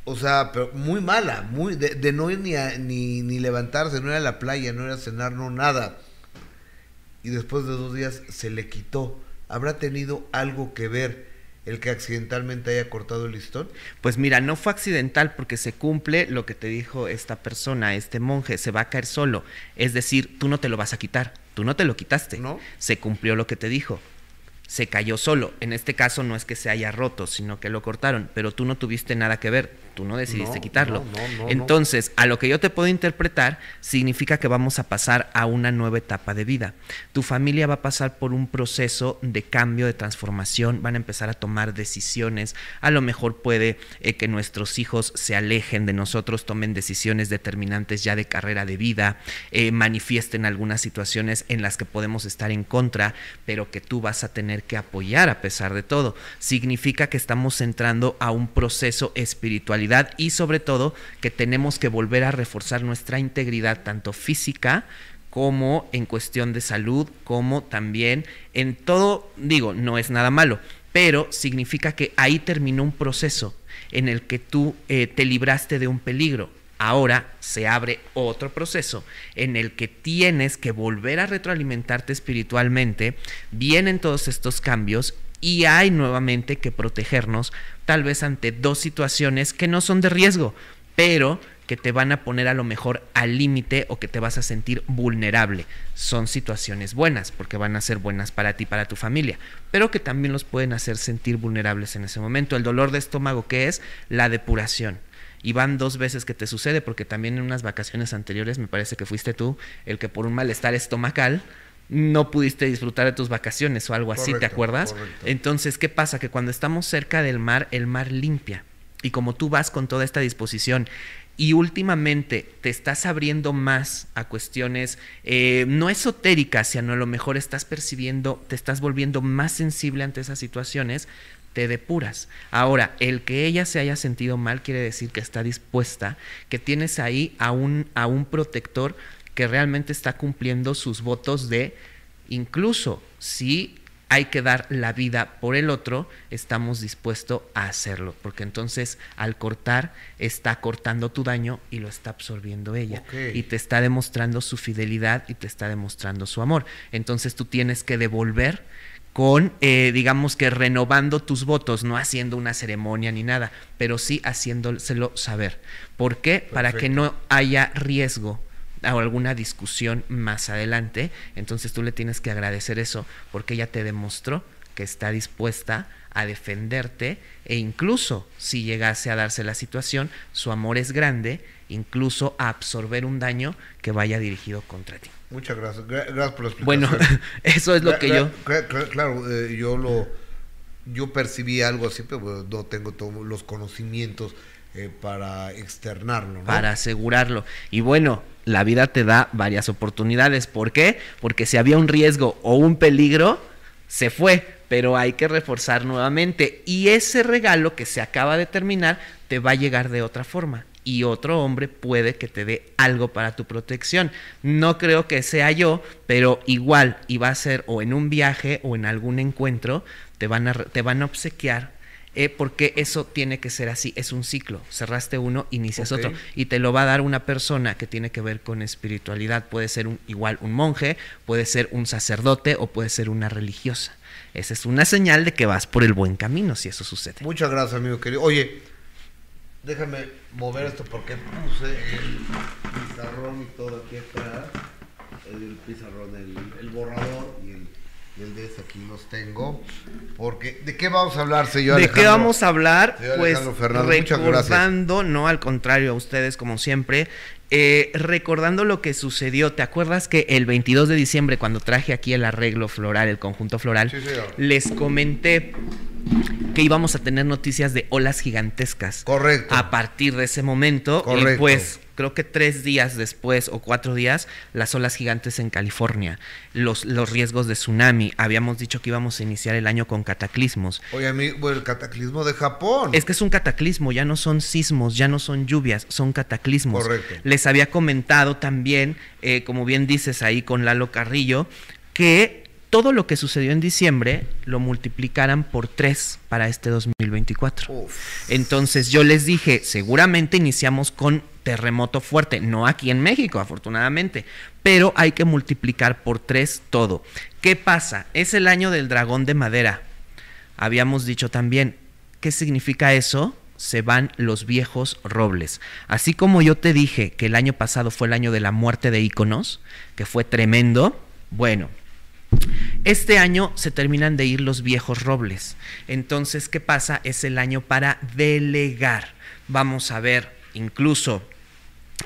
o sea, pero muy mala, muy de, de no ir ni, a- ni, ni levantarse, no ir a la playa, no ir a cenar, no nada. Y después de dos días se le quitó. ¿Habrá tenido algo que ver el que accidentalmente haya cortado el listón? Pues mira, no fue accidental porque se cumple lo que te dijo esta persona, este monje, se va a caer solo. Es decir, tú no te lo vas a quitar, tú no te lo quitaste. ¿No? Se cumplió lo que te dijo. Se cayó solo. En este caso no es que se haya roto, sino que lo cortaron, pero tú no tuviste nada que ver, tú no decidiste No, quitarlo. no, no, no, Entonces, a lo que yo te puedo interpretar, significa que vamos a pasar a una nueva etapa de vida. Tu familia va a pasar por un proceso de cambio, de transformación, van a empezar a tomar decisiones. A lo mejor puede eh, que nuestros hijos se alejen de nosotros, tomen decisiones determinantes ya de carrera de vida, eh, manifiesten algunas situaciones en las que podemos estar en contra, pero que tú vas a tener que apoyar a pesar de todo. Significa que estamos entrando a un proceso y sobre todo que tenemos que volver a reforzar nuestra integridad tanto física como en cuestión de salud, como también en todo, digo, no es nada malo, pero significa que ahí terminó un proceso en el que tú eh, te libraste de un peligro. Ahora se abre otro proceso en el que tienes que volver a retroalimentarte espiritualmente, vienen todos estos cambios y hay nuevamente que protegernos tal vez ante dos situaciones que no son de riesgo, pero que te van a poner a lo mejor al límite o que te vas a sentir vulnerable. Son situaciones buenas porque van a ser buenas para ti para tu familia, pero que también los pueden hacer sentir vulnerables en ese momento. El dolor de estómago, que es la depuración. Y van dos veces que te sucede, porque también en unas vacaciones anteriores, me parece que fuiste tú, el que por un malestar estomacal no pudiste disfrutar de tus vacaciones o algo así, ¿te acuerdas? correcto. Entonces, ¿qué pasa? Que cuando estamos cerca del mar, el mar limpia. Y como tú vas con toda esta disposición y últimamente te estás abriendo más a cuestiones eh, no esotéricas, sino a lo mejor estás percibiendo, te estás volviendo más sensible ante esas situaciones, te depuras. Ahora, el que ella se haya sentido mal quiere decir que está dispuesta, que tienes ahí a un, a un protector que realmente está cumpliendo sus votos de, incluso si hay que dar la vida por el otro, estamos dispuestos a hacerlo, porque entonces al cortar está cortando tu daño y lo está absorbiendo ella y te está demostrando su fidelidad y te está demostrando su amor. Entonces tú tienes que devolver con, eh, digamos que renovando tus votos, no haciendo una ceremonia ni nada, pero sí haciéndoselo saber. ¿Por qué? Para que no haya riesgo o alguna discusión más adelante. Entonces tú le tienes que agradecer eso porque ella te demostró que está dispuesta a defenderte e incluso si llegase a darse la situación, su amor es grande, incluso a absorber un daño que vaya dirigido contra ti. Muchas gracias. Gra- Gracias por la explicación. Bueno, eso es lo que yo... Claro, eh, yo lo yo percibí algo así, pero no tengo todos los conocimientos eh, para externarlo, ¿no? para asegurarlo. Y bueno, la vida te da varias oportunidades. ¿Por qué? Porque si había un riesgo o un peligro, se fue, pero hay que reforzar nuevamente. Y ese regalo que se acaba de terminar te va a llegar de otra forma. Y otro hombre puede que te dé algo para tu protección. No creo que sea yo, pero igual, va a ser o en un viaje o en algún encuentro, te van a, te van a obsequiar eh, porque eso tiene que ser así, es un ciclo. Cerraste uno, inicias otro. Y te lo va a dar una persona que tiene que ver con espiritualidad. Puede ser un, igual un monje, puede ser un sacerdote o puede ser una religiosa. Esa es una señal de que vas por el buen camino si eso sucede. Muchas gracias, amigo querido. Oye, déjame mover esto porque puse el pizarrón y todo aquí atrás. El pizarrón, el, el borrador y el, y el de aquí los tengo. Porque, ¿de qué vamos a hablar, señor ¿De qué vamos a hablar? Señor Pues gracias. recordando, no al contrario a ustedes como siempre, eh, recordando lo que sucedió. ¿Te acuerdas que el 22 de diciembre cuando traje aquí el arreglo floral, el conjunto floral, Sí, les comenté que íbamos a tener noticias de olas gigantescas. Correcto. A partir de ese momento, y Correcto. pues creo que tres días después o cuatro días, las olas gigantes en California, los, los riesgos de tsunami. Habíamos dicho que íbamos a iniciar el año con cataclismos. Oye, amigo, el cataclismo de Japón. Es que es un cataclismo, ya no son sismos, ya no son lluvias, son cataclismos. Correcto. Les había comentado también, eh, como bien dices ahí con Lalo Carrillo, que todo lo que sucedió en diciembre lo multiplicaran por tres para este 2024. Entonces yo les dije, seguramente iniciamos con terremoto fuerte, no aquí en México, afortunadamente, pero hay que multiplicar por tres todo. ¿Qué pasa? Es el año del dragón de madera. Habíamos dicho también, ¿qué significa eso? Se van los viejos robles. Así como yo te dije que el año pasado fue el año de la muerte de íconos, que fue tremendo, bueno, este año se terminan de ir los viejos robles. Entonces, ¿qué pasa? Es el año para delegar. Vamos a ver, incluso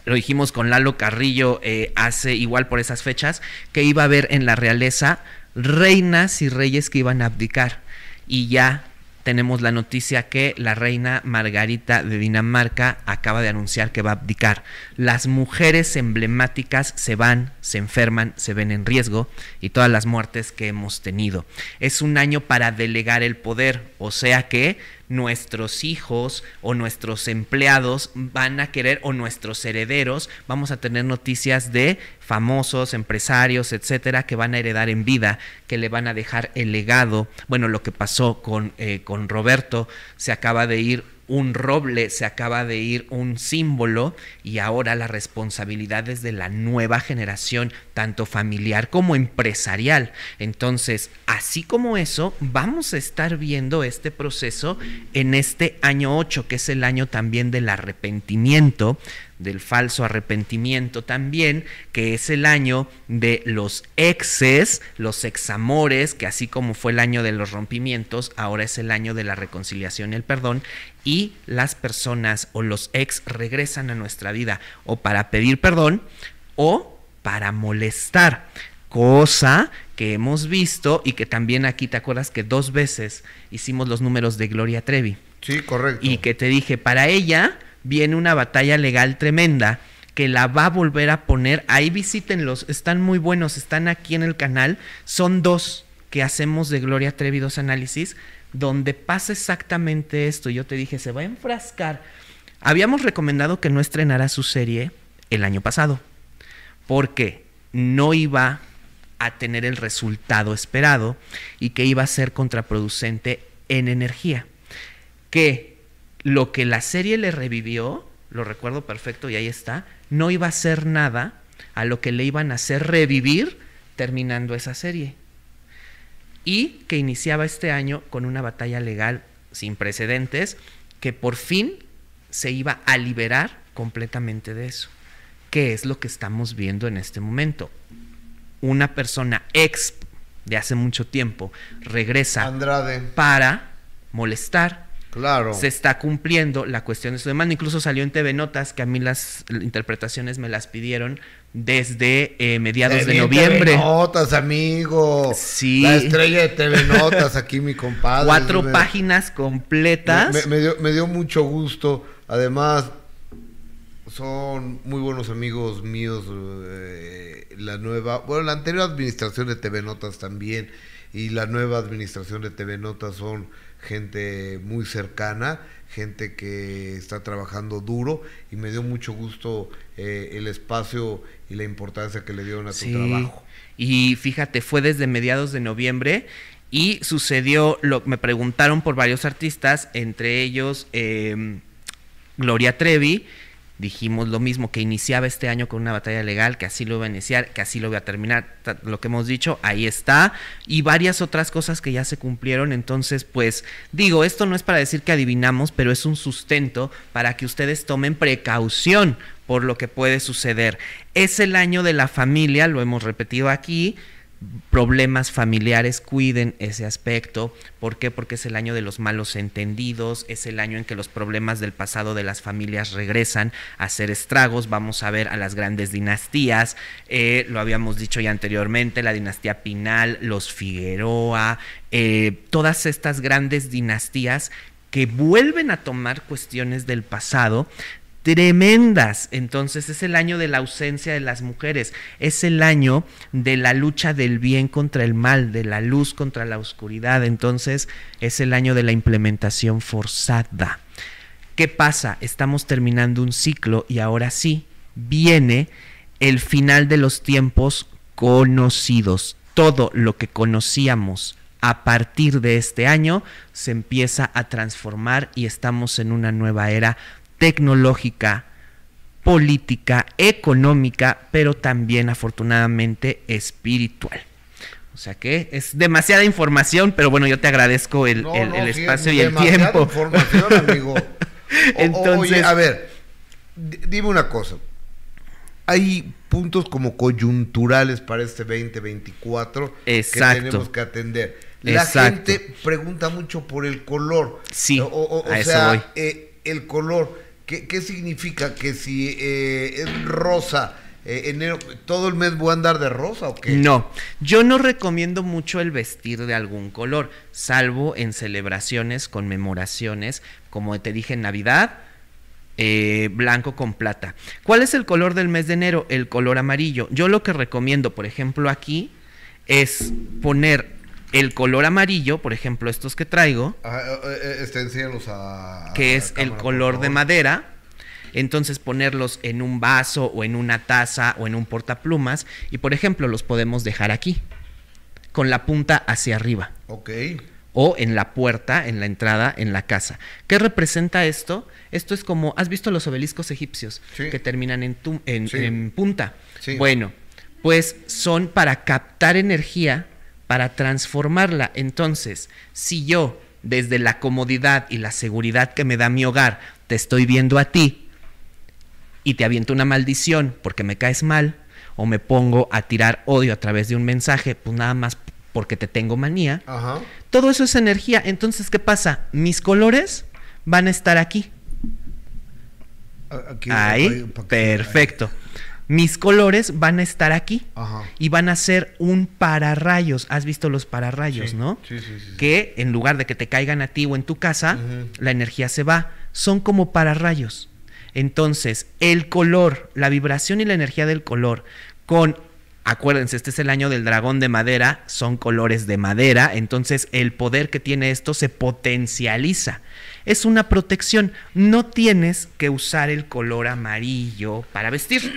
lo dijimos con Lalo Carrillo eh, hace igual por esas fechas, que iba a haber en la realeza reinas y reyes que iban a abdicar. Y ya tenemos la noticia que la reina Margarita de Dinamarca acaba de anunciar que va a abdicar. Las mujeres emblemáticas se van, se enferman, se ven en riesgo y todas las muertes que hemos tenido. Es un año para delegar el poder, o sea que nuestros hijos o nuestros empleados van a querer o nuestros herederos vamos a tener noticias de famosos, empresarios, etcétera, que van a heredar en vida, que le van a dejar el legado. Bueno, lo que pasó con, eh, con Roberto, se acaba de ir un roble, se acaba de ir un símbolo y ahora la responsabilidad es de la nueva generación, tanto familiar como empresarial. Entonces, así como eso, vamos a estar viendo este proceso en este año 8, que es el año también del arrepentimiento, del falso arrepentimiento también, que es el año de los exes, los examores, que así como fue el año de los rompimientos, ahora es el año de la reconciliación y el perdón, y las personas o los ex regresan a nuestra vida o para pedir perdón o para molestar, cosa que hemos visto y que también aquí te acuerdas que dos veces hicimos los números de Gloria Trevi. Sí, correcto. Y que te dije, para ella viene una batalla legal tremenda que la va a volver a poner. Ahí visítenlos, están muy buenos, están aquí en el canal. Son dos que hacemos de Gloria Trevi, dos análisis, donde pasa exactamente esto. Yo te dije, se va a enfrascar. Habíamos recomendado que no estrenara su serie el año pasado, porque no iba a tener el resultado esperado y que iba a ser contraproducente en energía. Que lo que la serie le revivió, lo recuerdo perfecto y ahí está, no iba a ser nada a lo que le iban a hacer revivir terminando esa serie. Y que iniciaba este año con una batalla legal sin precedentes que por fin se iba a liberar completamente de eso. ¿Qué es lo que estamos viendo en este momento? Una persona ex de hace mucho tiempo regresa Andrade. para molestar, Claro. se está cumpliendo la cuestión de su demanda. Incluso salió en TV Notas, que a mí las interpretaciones me las pidieron desde eh, mediados de Bien, noviembre. TV Notas, amigo. Sí. La estrella de TV Notas, aquí mi compadre. Cuatro Me- páginas completas. Me, me dio, me dio mucho gusto. Además, son muy buenos amigos míos. eh, la nueva, bueno, la anterior administración de TV Notas también y la nueva administración de TV Notas son gente muy cercana, gente que está trabajando duro y me dio mucho gusto eh, el espacio y la importancia que le dieron a tu Sí. trabajo. Y fíjate, fue desde mediados de noviembre Y sucedió, lo, me preguntaron por varios artistas, entre ellos eh, Gloria Trevi, dijimos lo mismo, que iniciaba este año con una batalla legal, que así lo iba a iniciar, que así lo iba a terminar, lo que hemos dicho, ahí está, y varias otras cosas que ya se cumplieron, entonces pues digo, esto no es para decir que adivinamos, pero es un sustento para que ustedes tomen precaución por lo que puede suceder. Es el año de la familia, lo hemos repetido aquí, problemas familiares, cuiden ese aspecto. ¿Por qué? Porque es el año de los malos entendidos, es el año en que los problemas del pasado de las familias regresan a hacer estragos. Vamos a ver a las grandes dinastías, eh, lo habíamos dicho ya anteriormente, la dinastía Pinal, los Figueroa, eh, todas estas grandes dinastías que vuelven a tomar cuestiones del pasado tremendas. Entonces es el año de la ausencia de las mujeres, es el año de la lucha del bien contra el mal, de la luz contra la oscuridad. Entonces es el año de la implementación forzada. ¿Qué pasa? Estamos terminando un ciclo y ahora sí viene el final de los tiempos conocidos. Todo lo que conocíamos a partir de este año se empieza a transformar y estamos en una nueva era tecnológica, política, económica, pero también afortunadamente espiritual. O sea que es demasiada información, pero bueno, yo te agradezco el, No, el- espacio es y el demasiada tiempo. información, amigo. O- Entonces- oye, a ver, dime una cosa. Hay puntos como coyunturales para este 2024 Exacto. que tenemos que atender. La Exacto. gente pregunta mucho por el color. Sí, O, o- o a eso sea, voy. eh, el color, ¿qué, significa? Que si eh, es rosa, eh, enero, ¿todo el mes voy a andar de rosa o qué? No, yo no recomiendo mucho el vestir de algún color, salvo en celebraciones, conmemoraciones, como te dije en Navidad, eh, blanco con plata. ¿Cuál es el color del mes de enero? El color amarillo. Yo lo que recomiendo, por ejemplo, aquí, es poner el color amarillo, por ejemplo, estos que traigo, eh, eh, este, a. que es el color de madera. Entonces ponerlos en un vaso o en una taza o en un portaplumas y por ejemplo los podemos dejar aquí con la punta hacia arriba Ok. o en la puerta, en la entrada, en la casa. ¿Qué representa esto? Esto es como, ¿has visto los obeliscos egipcios Sí. que terminan en, tu- en, Sí. en punta? Sí. Bueno, pues son para captar energía, para transformarla. Entonces, si yo, desde la comodidad y la seguridad que me da mi hogar, te estoy viendo a ti y te aviento una maldición porque me caes mal, o me pongo a tirar odio a través de un mensaje, pues nada más porque te tengo manía, Ajá. todo eso es energía. Entonces, ¿qué pasa? Mis colores van a estar aquí. Aquí, Ahí, perfecto. Mis colores van a estar aquí Ajá. y van a ser un pararrayos. ¿Has visto los pararrayos, Sí, no? sí, sí, sí. Que en lugar de que te caigan a ti o en tu casa, la energía se va. Son como pararrayos. Entonces, el color, la vibración y la energía del color con Acuérdense, este es el año del dragón de madera, son colores de madera, entonces el poder que tiene esto se potencializa. Es una protección, no tienes que usar el color amarillo para vestir,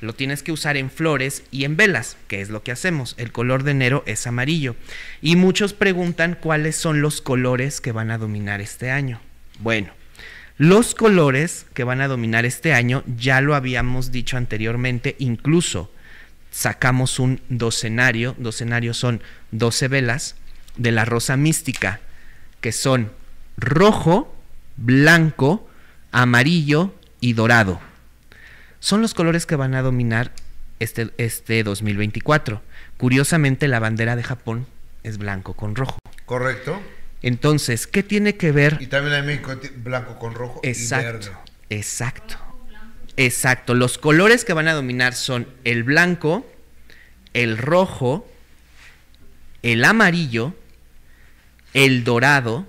lo tienes que usar en flores y en velas, que es lo que hacemos. El color de enero es amarillo. Y muchos preguntan cuáles son los colores que van a dominar este año. Bueno, los colores que van a dominar este año ya lo habíamos dicho anteriormente, incluso sacamos un docenario, docenarios son 12 velas de la rosa mística, que son rojo, blanco, amarillo y dorado. Son los colores que van a dominar este, este 2024. Curiosamente, la bandera de Japón es blanco con rojo. Correcto. Entonces, ¿qué tiene que ver? Y también en México blanco con rojo y Exacto, verde. exacto. Exacto. Los colores que van a dominar son el blanco, el rojo, el amarillo, el dorado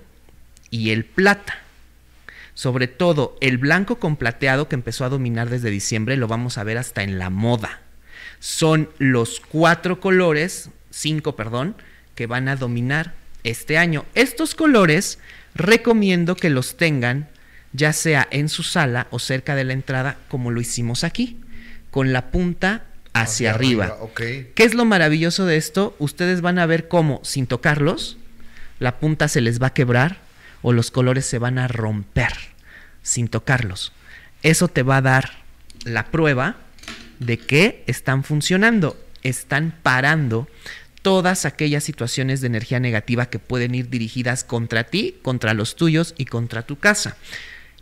y el plata. Sobre todo el blanco con plateado que empezó a dominar desde diciembre, lo vamos a ver hasta en la moda. Son los cuatro colores, cinco, perdón, que van a dominar este año. Estos colores recomiendo que los tengan ya sea en su sala o cerca de la entrada, como lo hicimos aquí, con la punta hacia, arriba. ¿Qué es lo maravilloso de esto? Ustedes van a ver cómo, sin tocarlos, la punta se les va a quebrar o los colores se van a romper sin tocarlos. Eso te va a dar la prueba de que están funcionando, están parando todas aquellas situaciones de energía negativa que pueden ir dirigidas contra ti, contra los tuyos y contra tu casa.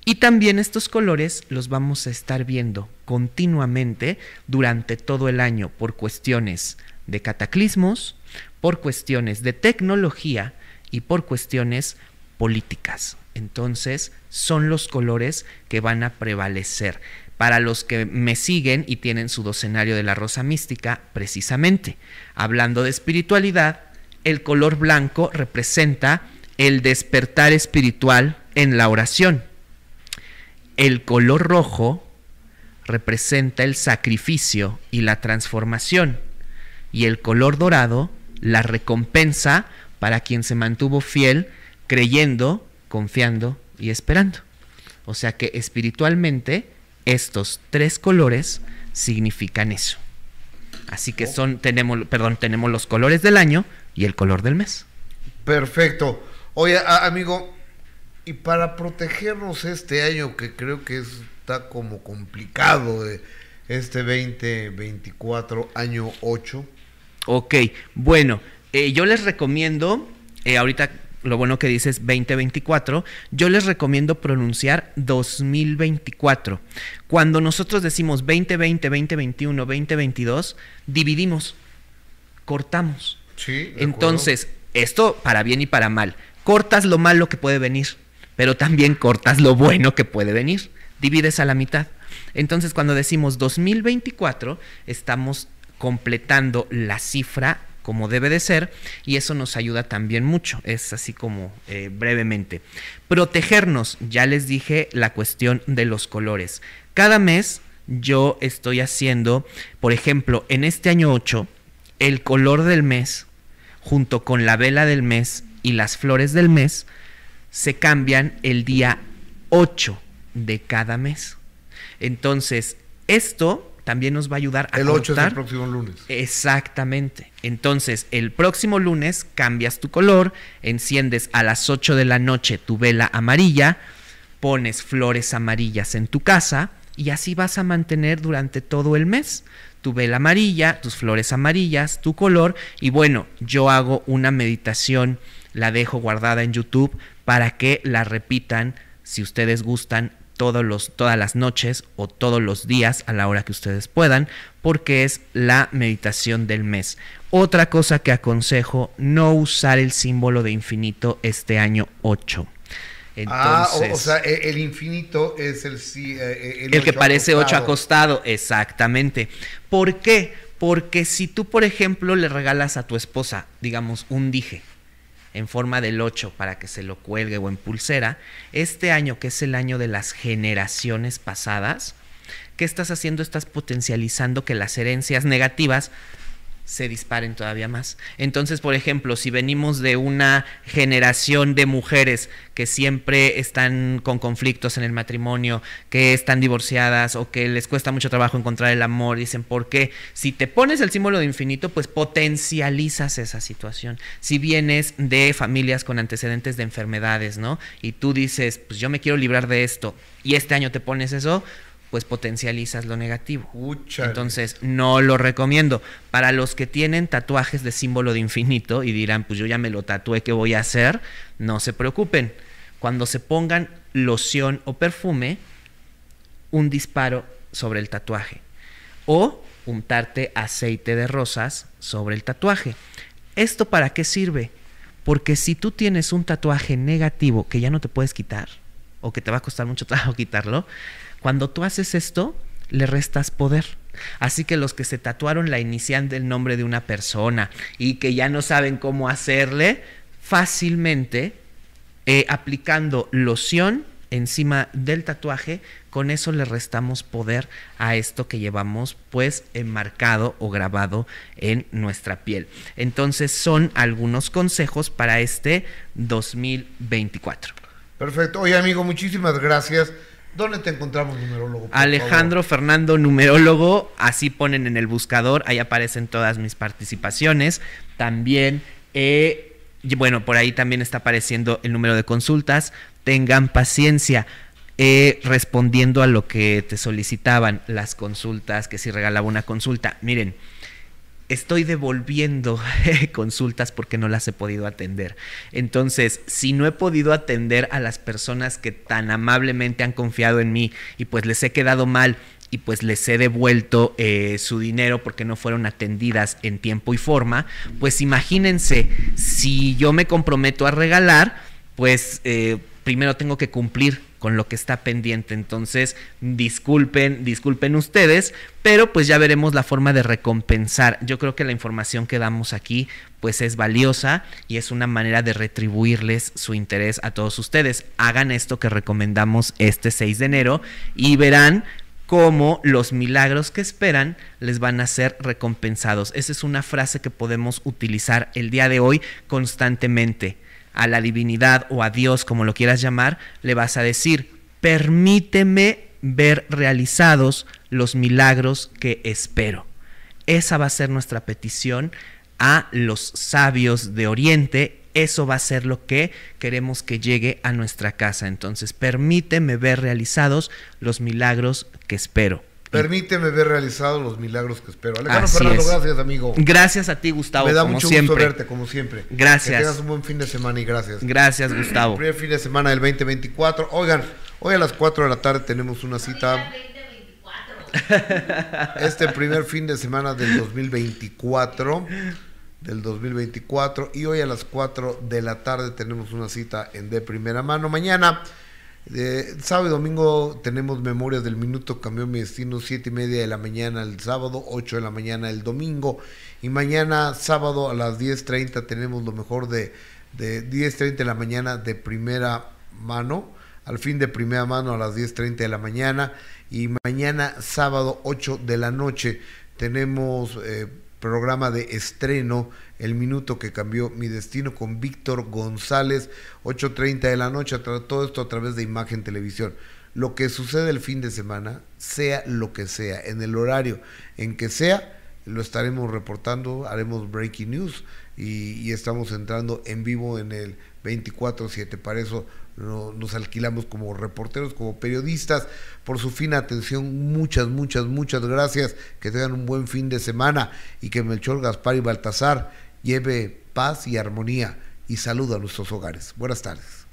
Y también estos colores los vamos a estar viendo continuamente durante todo el año por cuestiones de cataclismos, por cuestiones de tecnología y por cuestiones políticas. Entonces, son los colores que van a prevalecer. Para los que me siguen y tienen su docenario de la rosa mística, precisamente, hablando de espiritualidad, el color blanco representa el despertar espiritual en la oración. El color rojo representa el sacrificio y la transformación. Y el color dorado, la recompensa para quien se mantuvo fiel, creyendo, confiando y esperando. O sea que espiritualmente estos tres colores significan eso. Así que son, tenemos, perdón, tenemos los colores del año y el color del mes. Perfecto. Oye, a- amigo, y para protegernos este año que creo que es- está como complicado, de este 2024, año 8. Ok, bueno, eh, yo les recomiendo, eh, ahorita lo bueno que dices 2024, yo les recomiendo pronunciar 2024. Cuando nosotros decimos 2020, 2021, 2022, dividimos, cortamos. Sí. Entonces, esto para bien y para mal. Cortas lo malo que puede venir, pero también cortas lo bueno que puede venir. Divides a la mitad. Entonces, cuando decimos 2024, estamos completando la cifra como debe de ser y eso nos ayuda también mucho. Es así como eh, brevemente. Protegernos, ya les dije la cuestión de los colores. Cada mes yo estoy haciendo, por ejemplo, en este año 8, el color del mes, junto con la vela del mes y las flores del mes, se cambian el día 8 de cada mes. Entonces, esto también nos va a ayudar a El 8 es el próximo lunes. Exactamente. Entonces, el próximo lunes cambias tu color, enciendes a las 8 de la noche tu vela amarilla, pones flores amarillas en tu casa y así vas a mantener durante todo el mes tu vela amarilla, tus flores amarillas, tu color y bueno, yo hago una meditación, la dejo guardada en YouTube para que la repitan si ustedes gustan todos los, todas las noches o todos los días a la hora que ustedes puedan, porque es la meditación del mes. Otra cosa que aconsejo, no usar el símbolo de infinito este año 8. ah, o- o, Entonces, sea, e- el infinito es el sí. eh, el que ocho parece 8 acostado. acostado, exactamente. ¿Por qué? Porque si tú, por ejemplo, le regalas a tu esposa, digamos, un dije en forma del 8 para que se lo cuelgue o en pulsera, este año que es el año de las generaciones pasadas, ¿qué estás haciendo? Estás potencializando que las herencias negativas se disparen todavía más. Entonces, por ejemplo, si venimos de una generación de mujeres que siempre están con conflictos en el matrimonio, que están divorciadas o que les cuesta mucho trabajo encontrar el amor, dicen, ¿por qué? Si te pones el símbolo de infinito, pues potencializas esa situación. Si vienes de familias con antecedentes de enfermedades, ¿no? Y tú dices, pues yo me quiero librar de esto, y este año te pones eso, pues potencializas lo negativo. Entonces, no lo recomiendo. Para los que tienen tatuajes de símbolo de infinito y dirán, pues yo ya me lo tatué, ¿qué voy a hacer? No se preocupen. Cuando se pongan loción o perfume, un disparo sobre el tatuaje. O untarte aceite de rosas sobre el tatuaje. ¿Esto para qué sirve? Porque si tú tienes un tatuaje negativo que ya no te puedes quitar, o que te va a costar mucho trabajo quitarlo, cuando tú haces esto, le restas poder. Así que los que se tatuaron la inicial del nombre de una persona y que ya no saben cómo hacerle, fácilmente, eh, aplicando loción encima del tatuaje, con eso le restamos poder a esto que llevamos pues enmarcado o grabado en nuestra piel. Entonces son algunos consejos para este 2024. Perfecto. Oye, amigo, muchísimas gracias. ¿Dónde te encontramos, numerólogo? Alejandro Fernando Numerólogo, así ponen en el buscador, ahí aparecen todas mis participaciones. También, eh, y bueno, por ahí también está apareciendo el número de consultas. Tengan paciencia. eh, respondiendo a lo que te solicitaban las consultas, que si regalaba una consulta. Miren, estoy devolviendo consultas porque no las he podido atender. Entonces, si no he podido atender a las personas que tan amablemente han confiado en mí y pues les he quedado mal y pues les he devuelto eh, su dinero porque no fueron atendidas en tiempo y forma, pues imagínense, si yo me comprometo a regalar, pues eh, primero tengo que cumplir con lo que está pendiente. Entonces, disculpen, disculpen ustedes, pero pues ya veremos la forma de recompensar. Yo creo que la información que damos aquí pues es valiosa y es una manera de retribuirles su interés a todos ustedes. Hagan esto que recomendamos este 6 de enero y verán cómo los milagros que esperan les van a ser recompensados. Esa es una frase que podemos utilizar el día de hoy constantemente a la divinidad o a Dios, como lo quieras llamar, le vas a decir, permíteme ver realizados los milagros que espero. Esa va a ser nuestra petición a los sabios de Oriente. Eso va a ser lo que queremos que llegue a nuestra casa. Entonces, permíteme ver realizados los milagros que espero. Permíteme ver realizados los milagros que espero. Alejandro Así Fernando, es. gracias, amigo. Gracias a ti, Gustavo. Me da como mucho siempre. gusto verte, como siempre. Gracias. Que tengas un buen fin de semana y gracias. Gracias, Gustavo. Primer fin de semana del 2024. Oigan, hoy a las 4 de la tarde tenemos una cita. Este primer fin de semana del 2024. Del 2024. Y hoy a las 4 de la tarde tenemos una cita en de primera mano. Mañana. Sábado y domingo tenemos Memorias del Minuto, cambió mi destino, siete y media de la mañana el sábado, 8 de la mañana el domingo. Y mañana, sábado a las 10.30, tenemos lo mejor de, de 10.30 de la mañana de primera mano, al fin de primera mano a las 10.30 de la mañana. Y mañana, sábado, 8 de la noche, tenemos eh, programa de estreno, El Minuto que cambió mi destino con Víctor González, 8.30 de la noche, todo esto a través de Imagen Televisión. Lo que sucede el fin de semana, sea lo que sea, en el horario en que sea, lo estaremos reportando, haremos breaking news y, y estamos entrando en vivo en el 24/7. Para eso no- nos alquilamos como reporteros, como periodistas, por su fina atención. Muchas, muchas, muchas gracias. Que tengan un buen fin de semana y que Melchor, Gaspar y Baltasar lleve paz y armonía y salud a nuestros hogares. Buenas tardes.